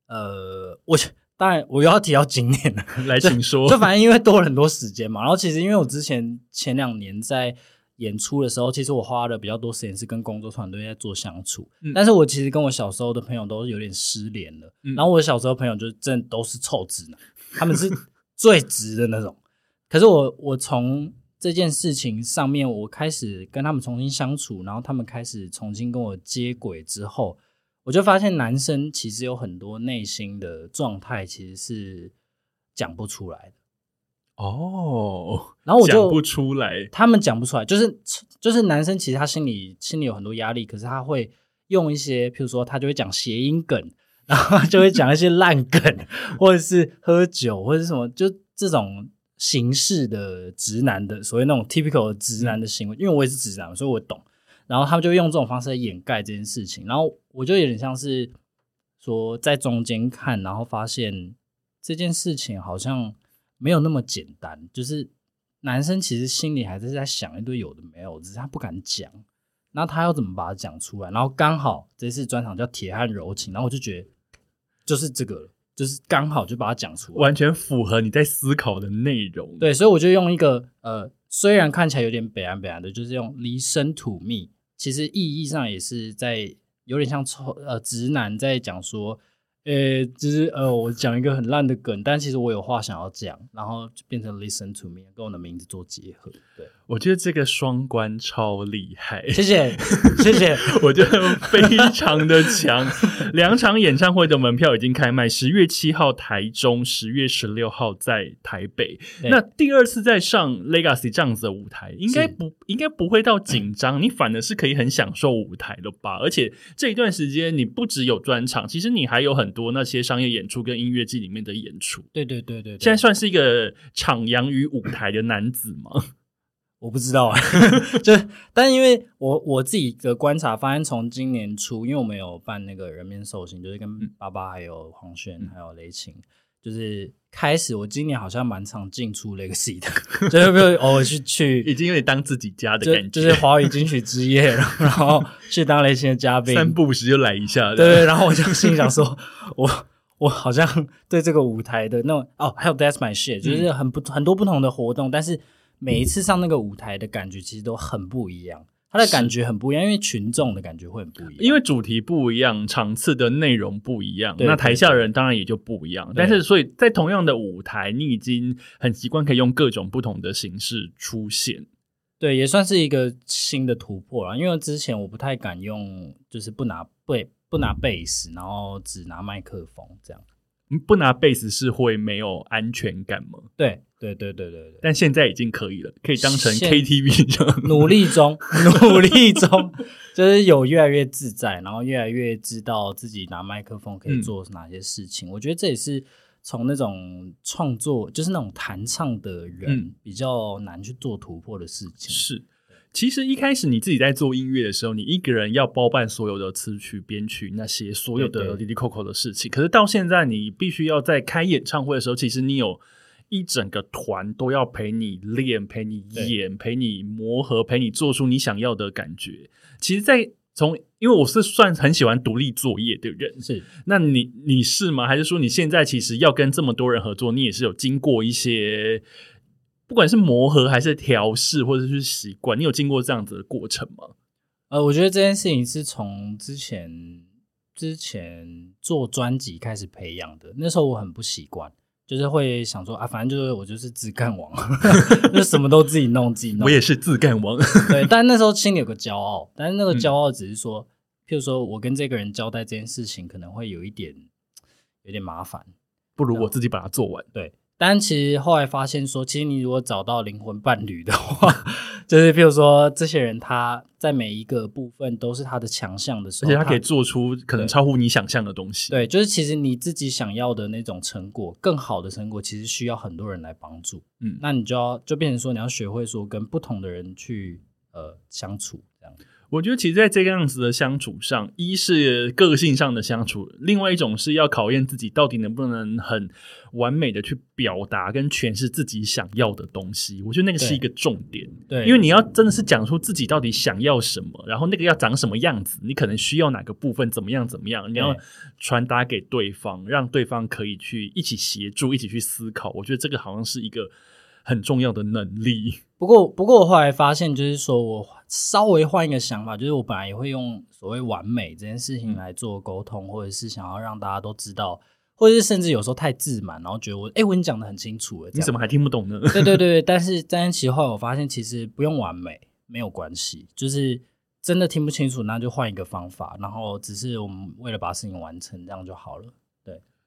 呃，我当然我又要提到今年了，来，请说。就反正因为多了很多时间嘛，然后其实因为我之前前两年在演出的时候，其实我花了比较多时间是跟工作团队在做相处，嗯但是我其实跟我小时候的朋友都有点失联了，嗯然后我小时候朋友就真的都是臭直男，他们是最直的那种，可是我我从这件事情上面，我开始跟他们重新相处，然后他们开始重新跟我接轨之后，我就发现男生其实有很多内心的状态其实是讲不出来的。哦，然后我就讲不出来。他们讲不出来，就是就是男生其实他心里心里有很多压力，可是他会用一些，譬如说他就会讲谐音梗，然后就会讲一些烂梗，或者是喝酒，或者是什么，就这种形式的直男的所谓那种 typical 的直男的行为，因为我也是直男，所以我懂。然后他们就用这种方式来掩盖这件事情，然后我就有点像是说在中间看，然后发现这件事情好像没有那么简单，就是男生其实心里还是在想一堆有的没有，只是他不敢讲。那他要怎么把它讲出来？然后刚好这次专场叫《铁汉柔情》，然后我就觉得就是这个了，就是刚好就把它讲出来。完全符合你在思考的内容。，对，所以我就用一个呃，虽然看起来有点北岸北岸的，就是用离生吐密，其实意义上也是在有点像臭呃直男在讲说，呃，就是呃我讲一个很烂的梗，但其实我有话想要讲，然后就变成 listen to me，跟我的名字做结合。对，我觉得这个双关超厉害，谢谢 谢谢。我觉得非常的强。两场演唱会的门票已经开卖，十月七号台中，十月十六号在台北。那第二次再上 Legacy 这样子的舞台，应该不应该不会到紧张，你反而是可以很享受舞台了吧？而且这一段时间你不只有专场，其实你还有很多那些商业演出跟音乐季里面的演出。对对对对对，现在算是一个徜徉于舞台的男子吗？我不知道啊，就但因为我我自己的观察发现，从今年初，因为我们有办那个人面兽心，就是跟爸爸还有黄轩、还有雷晴，就是开始我今年好像蛮常进出 Legacy 的，就是偶尔去去已经有点当自己家的就感觉，就是华语金曲之夜，然后去当雷晴的嘉宾，三不五时就来一下。对对，然后我就心想说，我我好像对这个舞台的那种哦，还有 That's My Shit，就是很不、很多不同的活动，但是每一次上那个舞台的感觉其实都很不一样，它的感觉很不一样，因为群众的感觉会很不一样，因为主题不一样，场次的内容不一样，那台下人当然也就不一样。但是，所以在同样的舞台，你已经很习惯可以用各种不同的形式出现。对也算是一个新的突破了，因为之前我不太敢用，就是不拿贝不拿贝斯，然后只拿麦克风这样。嗯不拿贝斯是会没有安全感吗？对对对对对对，但现在已经可以了，可以当成现 KTV 这样。努力中，努力中，就是有越来越自在，然后越来越知道自己拿麦克风可以做哪些事情。我觉得这也是从那种创作，就是那种弹唱的人、嗯比较难去做突破的事情。是，其实一开始你自己在做音乐的时候，你一个人要包办所有的词曲、编曲那些所有的对对滴滴扣扣的事情。可是到现在，你必须要在开演唱会的时候，其实你有一整个团都要陪你练、陪你演、陪你磨合、陪你做出你想要的感觉。其实在，从因为我是算很喜欢独立作业的人，是那你你是吗？还是说你现在其实要跟这么多人合作，你也是有经过一些，不管是磨合还是调试，或者是习惯，你有经过这样子的过程吗？呃，我觉得这件事情是从之前之前做专辑开始培养的。那时候我很不习惯，就是会想说啊，反正就是我就是自干王，就什么都自己弄自己弄。我也是自干王，对，但那时候心里有个骄傲，但是那个骄傲只是说，譬如说我跟这个人交代这件事情，可能会有一点有点麻烦，不如我自己把它做完。对。但其实后来发现说，其实你如果找到灵魂伴侣的话，就是譬如说这些人他在每一个部分都是他的强项的时候，而且他可以做出可能超乎你想象的东西。对，就是其实你自己想要的那种成果，更好的成果，其实需要很多人来帮助。嗯，那你就要就变成说，你要学会说跟不同的人去呃相处这样。我觉得，其实，在这个样子的相处上，一是个性上的相处，另外一种是要考验自己到底能不能很完美的去表达跟诠释自己想要的东西。我觉得那个是一个重点，对，因为你要真的是讲出自己到底想要什么，然后那个要长什么样子，你可能需要哪个部分怎么样怎么样，你要传达给对方，让对方可以去一起协助，一起去思考。我觉得这个好像是一个。很重要的能力。不过，不过我后来发现，就是说我稍微换一个想法，就是我本来也会用所谓完美这件事情来做沟通，或者是想要让大家都知道，或者是甚至有时候太自满，然后觉得我哎，我跟你讲的很清楚了，你怎么还听不懂呢？对对对，但是但其实后来我发现，其实不用完美没有关系，就是真的听不清楚，那就换一个方法，然后只是我们为了把事情完成，这样就好了。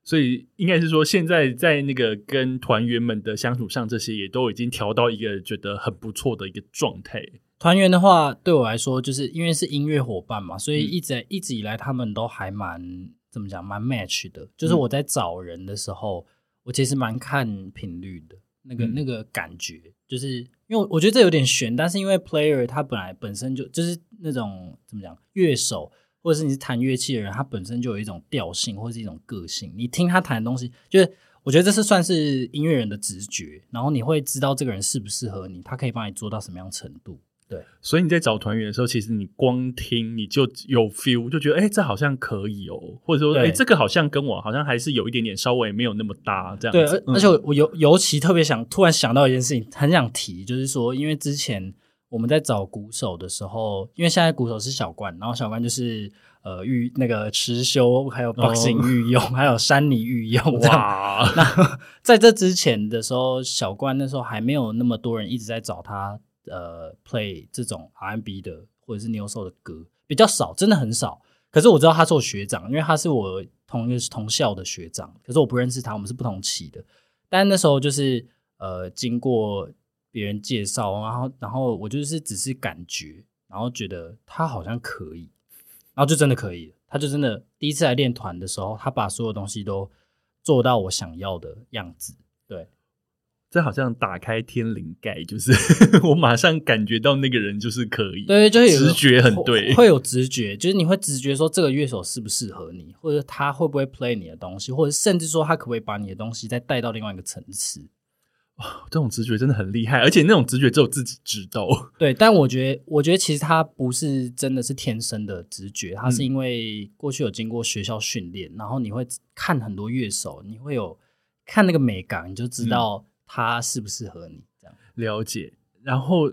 所以应该是说，现在在那个跟团员们的相处上，这些也都已经调到一个觉得很不错的一个状态。团员的话，对我来说，就是因为是音乐伙伴嘛，所以一直一直以来他们都还蛮怎么讲，蛮 match 的。就是我在找人的时候，我其实蛮看频率的，那个那个感觉，就是因为我觉得这有点悬，但是因为 player 他本来本身就就是那种怎么讲，乐手。或者是你是弹乐器的人，他本身就有一种调性或者是一种个性。你听他弹的东西，就是我觉得这是算是音乐人的直觉，然后你会知道这个人适不适合你，他可以帮你做到什么样程度。对，所以你在找团员的时候，其实你光听你就有 feel，就觉得哎，这好像可以哦，或者说哎，这个好像跟我好像还是有一点点稍微没有那么搭这样。对，而且我尤尤其特别想突然想到一件事情，很想提，就是说，因为之前。我们在找鼓手的时候，因为现在鼓手是小冠，然后小冠就是呃御那个持修，还有 boxing 御用，还有山里御用。哇！那在这之前的时候，小冠那时候还没有那么多人一直在找他呃 play 这种 R&B 的或者是 New Soul 的歌，比较少，真的很少。可是我知道他是我学长，因为他是我同一个同校的学长，可是我不认识他，我们是不同期的。但那时候就是呃经过。别人介绍，然后，然后我就是只是感觉，然后觉得他好像可以，然后就真的可以，他就真的第一次来练团的时候，他把所有东西都做到我想要的样子。对，这好像打开天灵盖，就是 我马上感觉到那个人就是可以，对，就是直觉很对，会有直觉，就是你会直觉说这个乐手适不适合你，或者他会不会 play 你的东西，或者甚至说他可不可以把你的东西再带到另外一个层次。哇，这种直觉真的很厉害，而且那种直觉只有自己知道。对，但我觉得，我觉得其实他不是真的是天生的直觉，他是因为过去有经过学校训练，然后你会看很多乐手，你会有看那个美感，你就知道他适不适合你。这样了解，然后。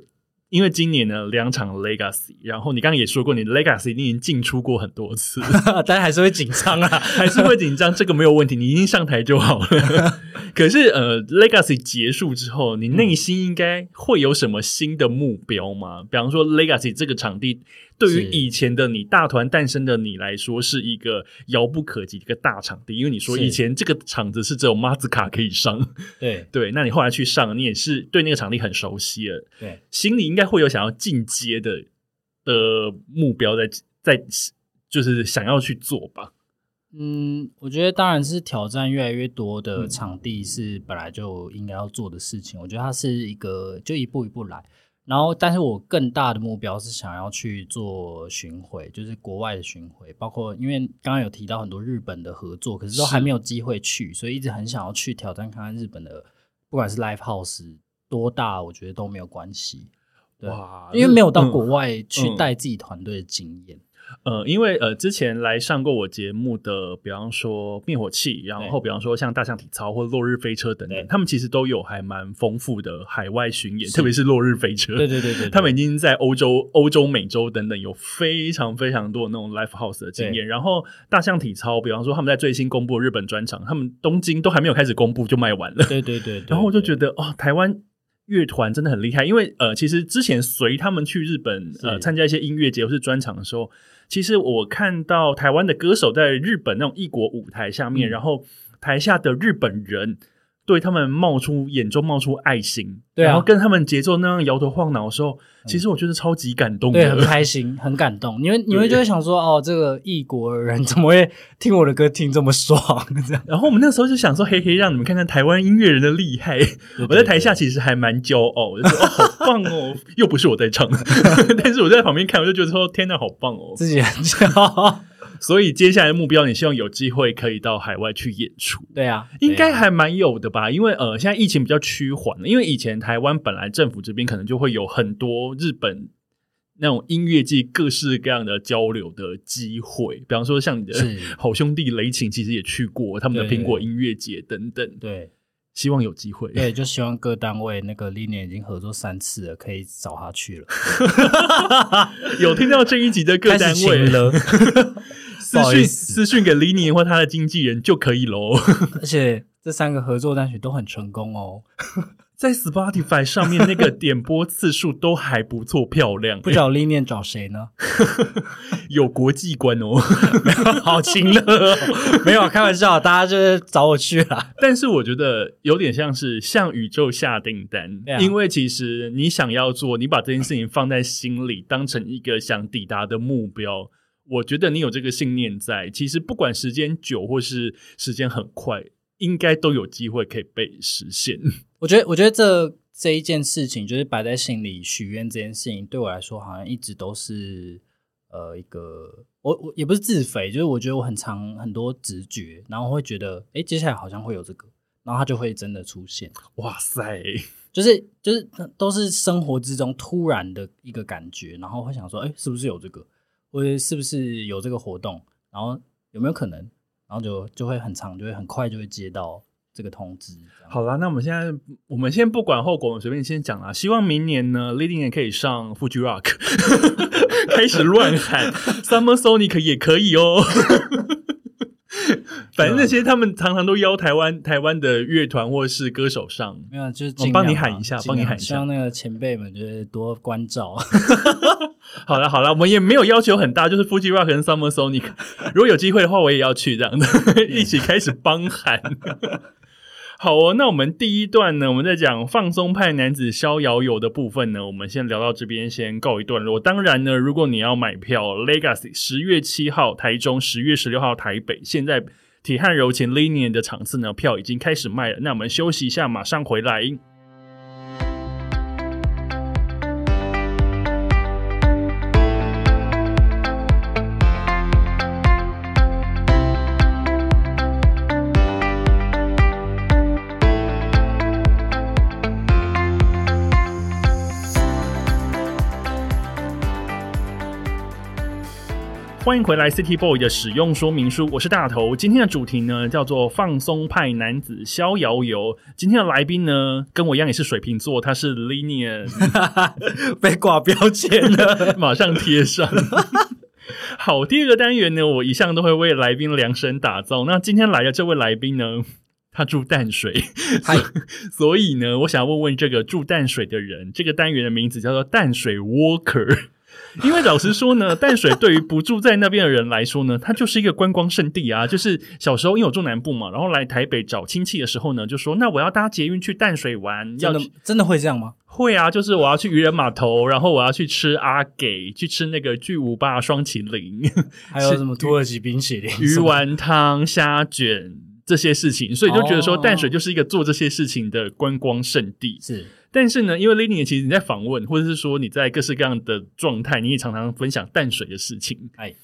因为今年呢两场 Legacy，然后你刚刚也说过，你 Legacy 你已经进出过很多次，但还是会紧张啊，还是会紧张，这个没有问题，你已经上台就好了。可是呃，Legacy 结束之后，你内心应该会有什么新的目标吗？比方说 Legacy 这个场地。对于以前的你，大团诞生的你来说，是一个遥不可及的一个大场地。因为你说以前这个场子是只有马子卡可以上，对 对，那你后来去上，你也是对那个场地很熟悉了，对，心里应该会有想要进阶的的目标，在在就是想要去做吧。嗯，我觉得当然是挑战越来越多的场地是本来就应该要做的事情。我觉得它是一个就一步一步来。然后，但是我更大的目标是想要去做巡回，就是国外的巡回，包括因为刚刚有提到很多日本的合作，可是都还没有机会去，所以一直很想要去挑战看看日本的，不管是 live house 多大，我觉得都没有关系。哇，因为没有到国外去带自己团队的经验。呃，因为呃，之前来上过我节目的，比方说灭火器，然后比方说像大象体操或落日飞车等等，他们其实都有还蛮丰富的海外巡演，特别是落日飞车。对对对对，他们已经在欧洲、欧洲、美洲等等有非常非常多那种 live house 的经验。然后大象体操，比方说他们在最新公布日本专场，他们东京都还没有开始公布就卖完了。对对对，然后我就觉得哦，台湾。乐团真的很厉害，因为呃，其实之前随他们去日本呃参加一些音乐节或是专场的时候，其实我看到台湾的歌手在日本那种异国舞台下面，然后台下的日本人。对他们冒出眼中冒出爱心，然后跟他们节奏那样摇头晃脑的时候，其实我觉得超级感动，对，很开心，很感动。你们 你们就会想说，哦，这个异国人怎么会听我的歌听这么爽？这样。然后我们那时候就想说，嘿嘿，让你们看看台湾音乐人的厉害。我在台下其实还蛮骄傲，我就说哦，好棒哦，又不是我在唱，但是我在旁边看，我就觉得说，天呐，好棒哦，自己很骄傲。所以接下来的目标，你希望有机会可以到海外去演出？对啊，应该还蛮有的吧？因为呃，现在疫情比较趋缓了。因为以前台湾本来政府这边可能就会有很多日本那种音乐界各式各样的交流的机会，比方说像你的 好兄弟雷晴，其实也去过他们的苹果音乐节等等。对，希望有机会。对，就希望各单位那个历年已经合作三次了，可以找他去了。有听到这一集的各单位 了。私讯私讯给 l i n 或他的经纪人就可以喽。而且这三个合作单曲都很成功哦，在 Spotify 上面那个点播次数都还不错，漂亮。不找 l i n 找谁呢？有国际观哦，好亲热。没有开玩笑，大家就是找我去了。但是我觉得有点像是向宇宙下订单，因为其实你想要做，你把这件事情放在心里，当成一个想抵达的目标。我觉得你有这个信念在，其实不管时间久或是时间很快，应该都有机会可以被实现。我觉得，我觉得这这一件事情，就是摆在心里许愿这件事情，对我来说好像一直都是呃一个，我我也不是自肥，就是我觉得我很长很多直觉，然后会觉得，哎，接下来好像会有这个，然后它就会真的出现。哇塞，就是就是都是生活之中突然的一个感觉，然后会想说，哎，是不是有这个？或者是不是有这个活动，然后有没有可能，然后就就会很长，就会很快就会接到这个通知。好啦，那我们现在我们先不管后果，我们随便先讲啦。希望明年呢，Leading 也可以上 Fuji Rock，开始乱喊 Summer Sonic 也可以哦。反正那些他们常常都邀台湾台湾的乐团或是歌手上，没有就是我帮你喊一下，帮你喊一下，希望那个前辈们就是多关照。好了好了，我们也没有要求很大，就是 Fuji Rock 跟 Summer Sonic，如果有机会的话，我也要去这样的，一起开始帮喊。好哦，那我们第一段呢，我们在讲放松派男子逍遥游的部分呢，我们先聊到这边，先告一段落。当然呢，如果你要买票，Legacy 十月七号台中，十月十六号台北，现在铁汉柔情 Linian 的场次呢，票已经开始卖了。那我们休息一下，马上回来。欢迎回来，City Boy 的使用说明书，我是大头。今天的主题呢叫做放松派男子逍遥游。今天的来宾呢跟我一样也是水瓶座，他是 Linian，被挂标签了，马上贴上。好，第二个单元呢，我一向都会为来宾量身打造。那今天来的这位来宾呢，他住淡水，所以呢，我想问问这个住淡水的人，这个单元的名字叫做淡水 Walker。因为老实说呢，淡水对于不住在那边的人来说呢，它就是一个观光圣地啊。就是小时候因为我住南部嘛，然后来台北找亲戚的时候呢，就说那我要搭捷运去淡水玩。真的真的会这样吗？会啊，就是我要去渔人码头，然后我要去吃阿给，去吃那个巨无霸双麒麟，还有什么土耳其冰淇淋、鱼丸汤、虾卷这些事情，所以就觉得说淡水就是一个做这些事情的观光胜地。是。但是呢，因为 Lady 其实你在访问，或者是说你在各式各样的状态，你也常常分享淡水的事情。哎，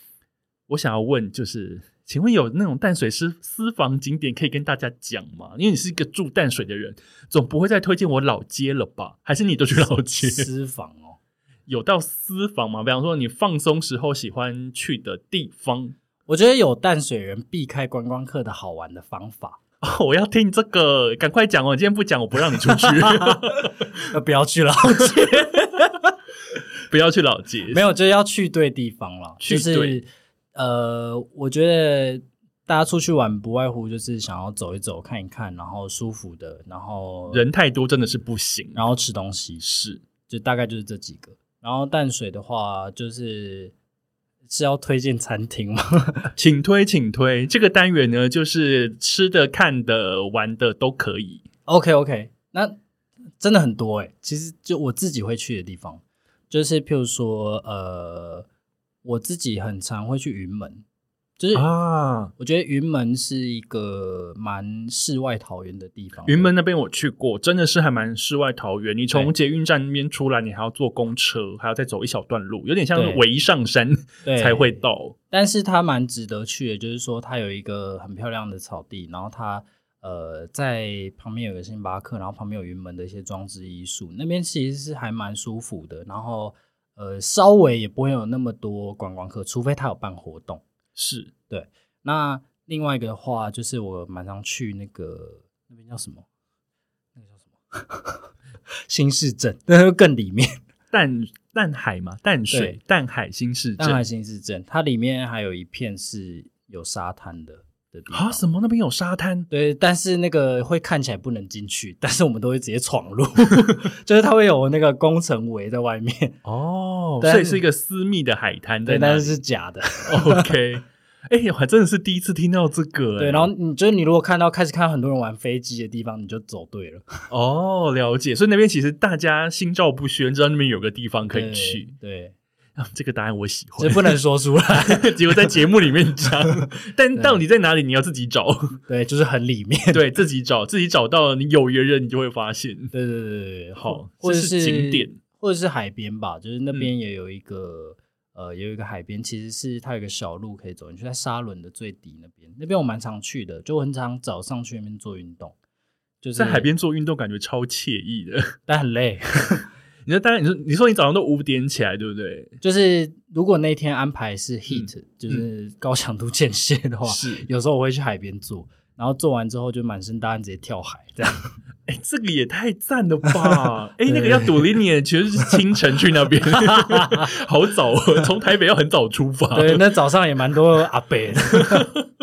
我想要问，就是请问有那种淡水私私房景点可以跟大家讲吗？因为你是一个住淡水的人，总不会再推荐我老街了吧？还是你都去老街私房哦？有到私房吗？比方说你放松时候喜欢去的地方。我觉得有淡水人避开观光客的好玩的方法，哦，我要听这个，赶快讲哦！今天不讲，我不让你出去。呃不要去老街，不要去老街，没有，就是要去对地方了。去就是呃，我觉得大家出去玩不外乎就是想要走一走、看一看，然后舒服的，然后人太多真的是不行。然后吃东西，是就大概就是这几个。然后淡水的话，就是是要推荐餐厅吗？请推，请推。这个单元呢，就是吃的、看的、玩的都可以。OK OK，那真的很多诶、其实就我自己会去的地方，就是譬如说，呃，我自己很常会去云门，就是啊，我觉得云门是一个蛮世外桃源的地方。云门那边我去过，真的是还蛮世外桃源。你从捷运站那边出来，你还要坐公车，还要再走一小段路，有点像对围上山对才会到。但是它蛮值得去的，就是说它有一个很漂亮的草地，然后它呃在旁边有个星巴克，然后旁边有云门的一些装置艺术，那边其实是还蛮舒服的。然后呃稍微也不会有那么多观光客，除非他有办活动。是对那另外一个的话，就是我蛮常去那个那边叫什么？那个叫什么？新市镇，那就更里面。淡淡海嘛，淡水淡海新市镇淡海新市镇，它里面还有一片是有沙滩的的地方。啊？什么？那边有沙滩？对，但是那个会看起来不能进去，但是我们都会直接闯入，就是它会有那个工程围在外面，哦，但所以是一个私密的海滩对，但是是假的。OK，哎、我还真的是第一次听到这个、对，哎然后你就是你如果看到开始看到很多人玩飞机的地方，你就走对了，哦，了解。所以那边其实大家心照不宣，知道那边有个地方可以去。对，啊，这个答案我喜欢。不能说出来。结果在节目里面讲，但到底在哪里，你要自己找。对，就是很里面。对自己找，自己找到了，你有缘人，你就会发现。对对对对，好或者是景点，嗯或者是海边吧，就是那边也有一个、呃，也有一个海边，其实是它有一个小路可以走进去，在沙仑的最底那边，那边我蛮常去的，就我很常早上去那边做运动，就是在海，边做运动，感觉超惬意的。但很累。你说，当然，你说，你说你早上都五点起来，对不对？就是如果那天安排是 heat，、就是高强度间歇的话，嗯是有时候我会去海边做，然后做完之后就满身大汗，直接跳海这样。哎、这个也太赞了吧！哎、那个要独立年，其实是清晨去那边，好早哦，从台北要很早出发。对，那早上也蛮多阿伯的。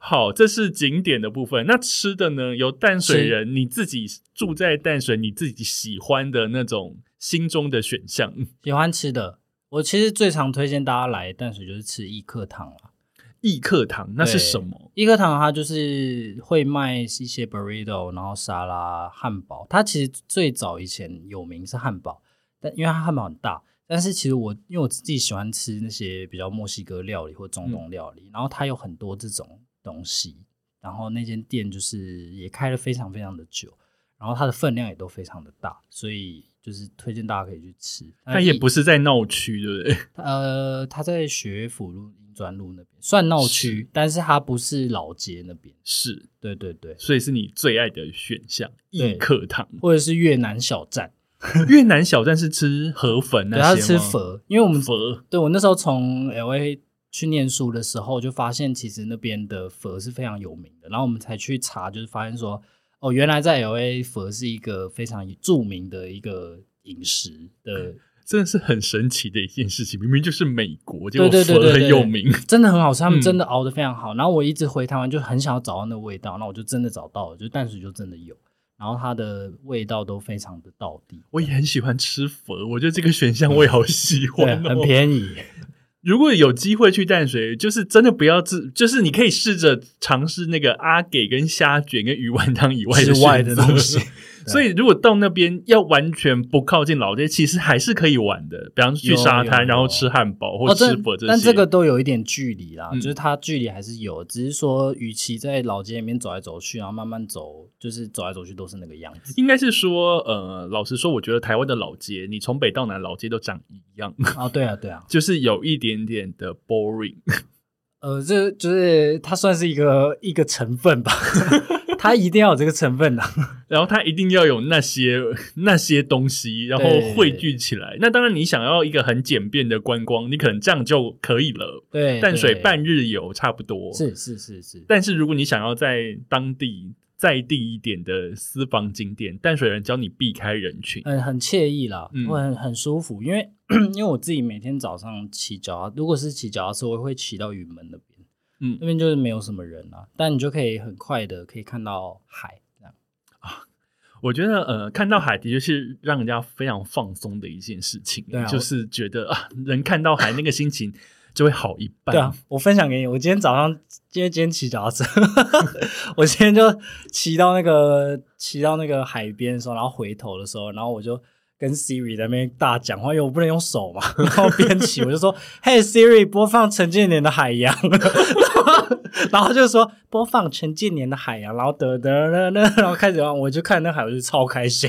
好，这是景点的部分。那吃的呢？有淡水人，你自己住在淡水，你自己喜欢的那种心中的选项。喜欢吃的，我其实最常推荐大家来淡水就是吃一客堂啦。益客堂那是什么？益客堂它就是会卖一些 burrito，然后沙拉、汉堡。它其实最早以前有名是汉堡，但因为它汉堡很大，但是其实我因为我自己喜欢吃那些比较墨西哥料理或中东料理，然后它有很多这种东西，然后那间店就是也开了非常非常的久，然后它的分量也都非常的大，所以就是推荐大家可以去吃。它也不是在闹区，对不对？呃，它在学府路、英专路那边算闹区，但是它不是老街那边。是，对对对，所以是你最爱的选项。对益客堂，或者是越南小站，越南小站是吃河粉那对，些吗？吃粉，因为我们佛对我那时候从 L A 去念书的时候，就发现其实那边的粉是非常有名的，然后我们才去查，就是发现说，哦，原来在 L A 粉是一个非常著名的一个饮食的，真的是很神奇的一件事情。明明就是美国，结果对对对佛很有名。真的很好吃，他们嗯真的熬得非常好。然后我一直回台湾就很想要找到那个味道，那我就真的找到了，就淡水就真的有，然后它的味道都非常的到底，我也很喜欢吃佛，我觉得这个选项我也好喜 对，欢、哦，很便宜。如果有机会去淡水，就是真的不要自，就是你可以试着尝试那个阿给跟虾卷跟鱼丸汤以外的之外的东西。所以如果到那边要完全不靠近老街，其实还是可以玩的。比方说去沙滩，然后吃汉堡或哦，吃这佛这些。但这个都有一点距离啦，嗯就是它距离还是有，只是说，与其在老街里面走来走去，然后慢慢走，就是走来走去都是那个样子。应该是说，呃，老实说，我觉得台湾的老街，你从北到南老街都长一样，啊，对啊，对啊，就是有一点点的 boring。呃，这就是它算是一个一个成分吧。它一定要有这个成分的。然后它一定要有那些那些东西，然后汇聚起来。那当然，你想要一个很简便的观光，你可能这样就可以了。对，淡水半日游差不多。是是是是，但是如果你想要在当地在地一点的私房景点，淡水人教你避开人群。嗯很惬意啦，嗯会很很舒服。因为 因为我自己每天早上骑脚踏，如果是骑脚踏车，我会骑到云门那边，嗯那边就是没有什么人啊，但你就可以很快的可以看到海，这样啊。我觉得呃，看到海的确是让人家非常放松的一件事情，对啊就是觉得啊，人看到海那个心情就会好一半。对啊，我分享给你，我今天早上，今天今天骑脚踏车，我今天就骑到那个骑到那个海边的时候，然后回头的时候，然后我就跟 Siri 在那边大讲话，因为我不能用手嘛，然后边骑我就说：“Hey Siri，播放陈建年的海洋。”然后就说播放陈建年的海洋，然后得得得得，然后开始我就看那海，我就超开心。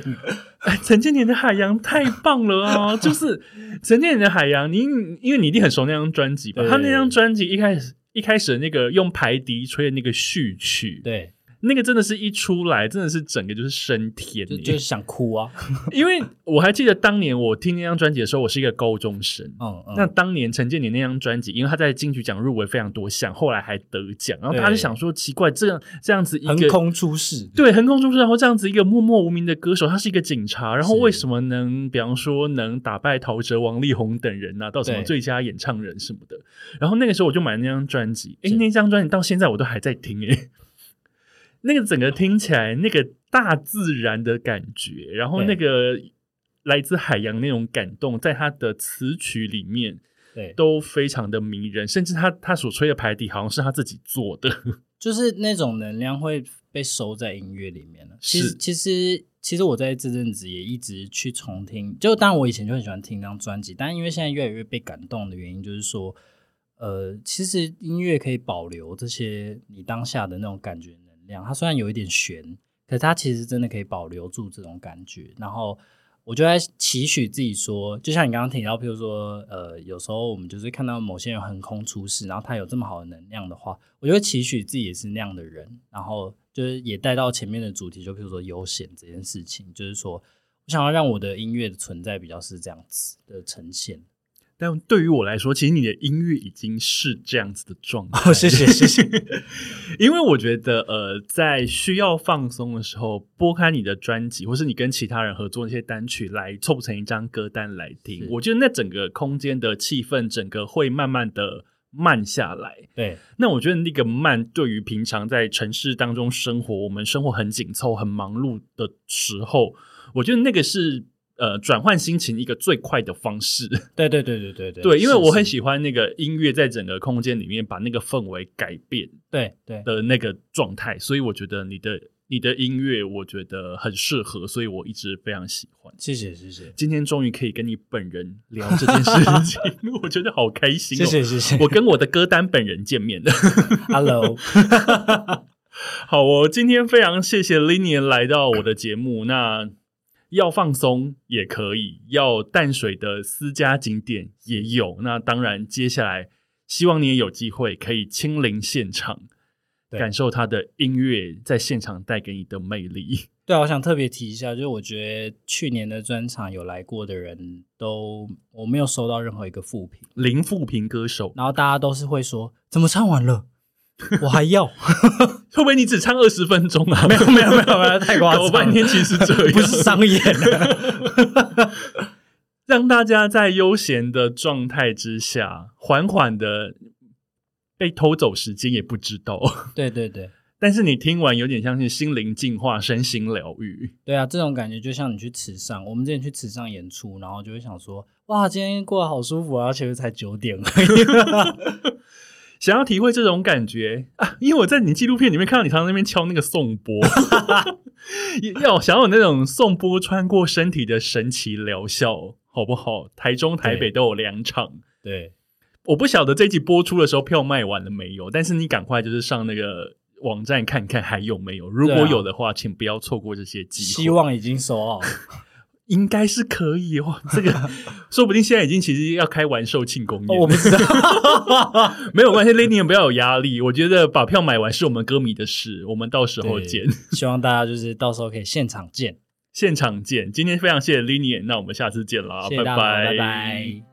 哎，陈建年的海洋太棒了啊！就是陈建年的海洋，你因为你一定很熟那张专辑吧？他那张专辑一开始一开始的那个用排笛吹的那个序曲，对，那个真的是一出来，真的是整个就是升天耶，就就是想哭啊。因为我还记得当年我听那张专辑的时候，我是一个高中生。嗯嗯，那当年陈建年那张专辑，因为他在金曲奖入围非常多项，后来还得奖，然后对他就想说，奇怪，这样这样子一个横空出世。对，横空出世，然后这样子一个默默无名的歌手，他是一个警察，然后是为什么能，比方说能打败陶喆、王力宏等人拿到什么最佳演唱人什么的？然后那个时候我就买了那张专辑，诶，那张专辑到现在我都还在听，诶，那个整个听起来那个大自然的感觉，然后那个来自海洋那种感动，在他的词曲里面对，都非常的迷人，甚至他他所吹的排笛好像是他自己做的，就是那种能量会被收在音乐里面了。其实，其实，其实我在这阵子也一直去重听，就当然我以前就很喜欢听那张专辑，但因为现在越来越被感动的原因，就是说，呃，其实音乐可以保留这些你当下的那种感觉能量。它虽然有一点悬，可是它其实真的可以保留住这种感觉。然后我就在期许自己说，就像你刚刚提到，譬如说，呃，有时候我们就是看到某些人横空出世，然后他有这么好的能量的话，我就会期许自己也是那样的人。然后就是也带到前面的主题，就譬如说悠闲这件事情，就是说我想要让我的音乐的存在比较是这样子的呈现。但对于我来说，其实你的音乐已经是这样子的状态。哦谢谢谢谢。因为我觉得，呃，在需要放松的时候，拨开你的专辑，或是你跟其他人合作那些单曲来凑成一张歌单来听，我觉得那整个空间的气氛，整个会慢慢的慢下来。对那我觉得那个慢，对于平常在城市当中生活，我们生活很紧凑、很忙碌的时候，我觉得那个是呃转换心情一个最快的方式。对对对对对对对，因为我很喜欢那个音乐在整个空间里面把那个氛围改变对对的那个状态，所以我觉得你的你的音乐，我觉得很适合，所以我一直非常喜欢。谢谢谢谢今天终于可以跟你本人聊这件事情，我觉得好开心、哦。谢谢谢谢。我跟我的歌单本人见面了。Hello，好，我今天非常谢谢 Linian 来到我的节目。那要放松也可以，要淡水的私家景点也有。那当然，接下来希望你也有机会可以亲临现场，感受他的音乐在现场带给你的魅力。对啊，我想特别提一下，就是我觉得去年的专场有来过的人都，我没有收到任何一个负评，零负评歌手，然后大家都是会说，怎么唱完了，我还要，会不会你只唱二十分钟啊？没有没有没有没有，太夸张了，搞半天其实这样，不是商演的，让大家在悠闲的状态之下，缓缓的被偷走时间也不知道。对对对。但是你听完有点像是心灵净化、身心疗愈。对啊，这种感觉就像你去池上，我们之前去池上演出，然后就会想说，哇，今天过得好舒服啊，而且才九点而已。想要体会这种感觉啊，因为我在你纪录片里面看到你常常在那边敲那个颂钵，要想要有那种颂钵穿过身体的神奇疗效，好不好？台中、台北都有两场。对，我不晓得这一集播出的时候票卖完了没有，但是你赶快就是上那个网站看看还有没有。如果有的话，请不要错过这些机会。希望已经收好了。应该是可以哦，这个 说不定现在已经其实要开完售庆功宴，我不知道，没有关系 l a d y 不要有压力。我觉得把票买完是我们歌迷的事，我们到时候见。希望大家就是到时候可以现场见，现场见。今天非常谢谢 Linian，那我们下次见啦，拜拜，拜拜。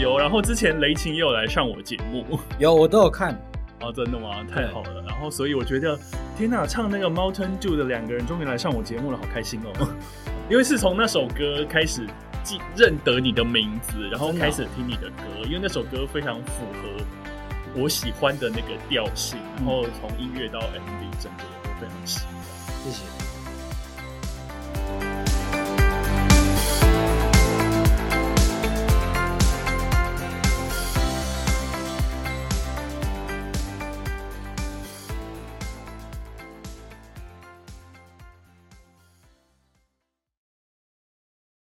有，然后之前雷晴也有来上我节目，有我都有看，哦，真的吗？太好了，然后所以我觉得，天哪，唱那个 Mountain Dew 的两个人终于来上我节目了，好开心哦！因为是从那首歌开始记认得你的名字，然后开始听你的歌，因为那首歌非常符合我喜欢的那个调性，然后从音乐到 MV 整个都非常喜欢，谢谢。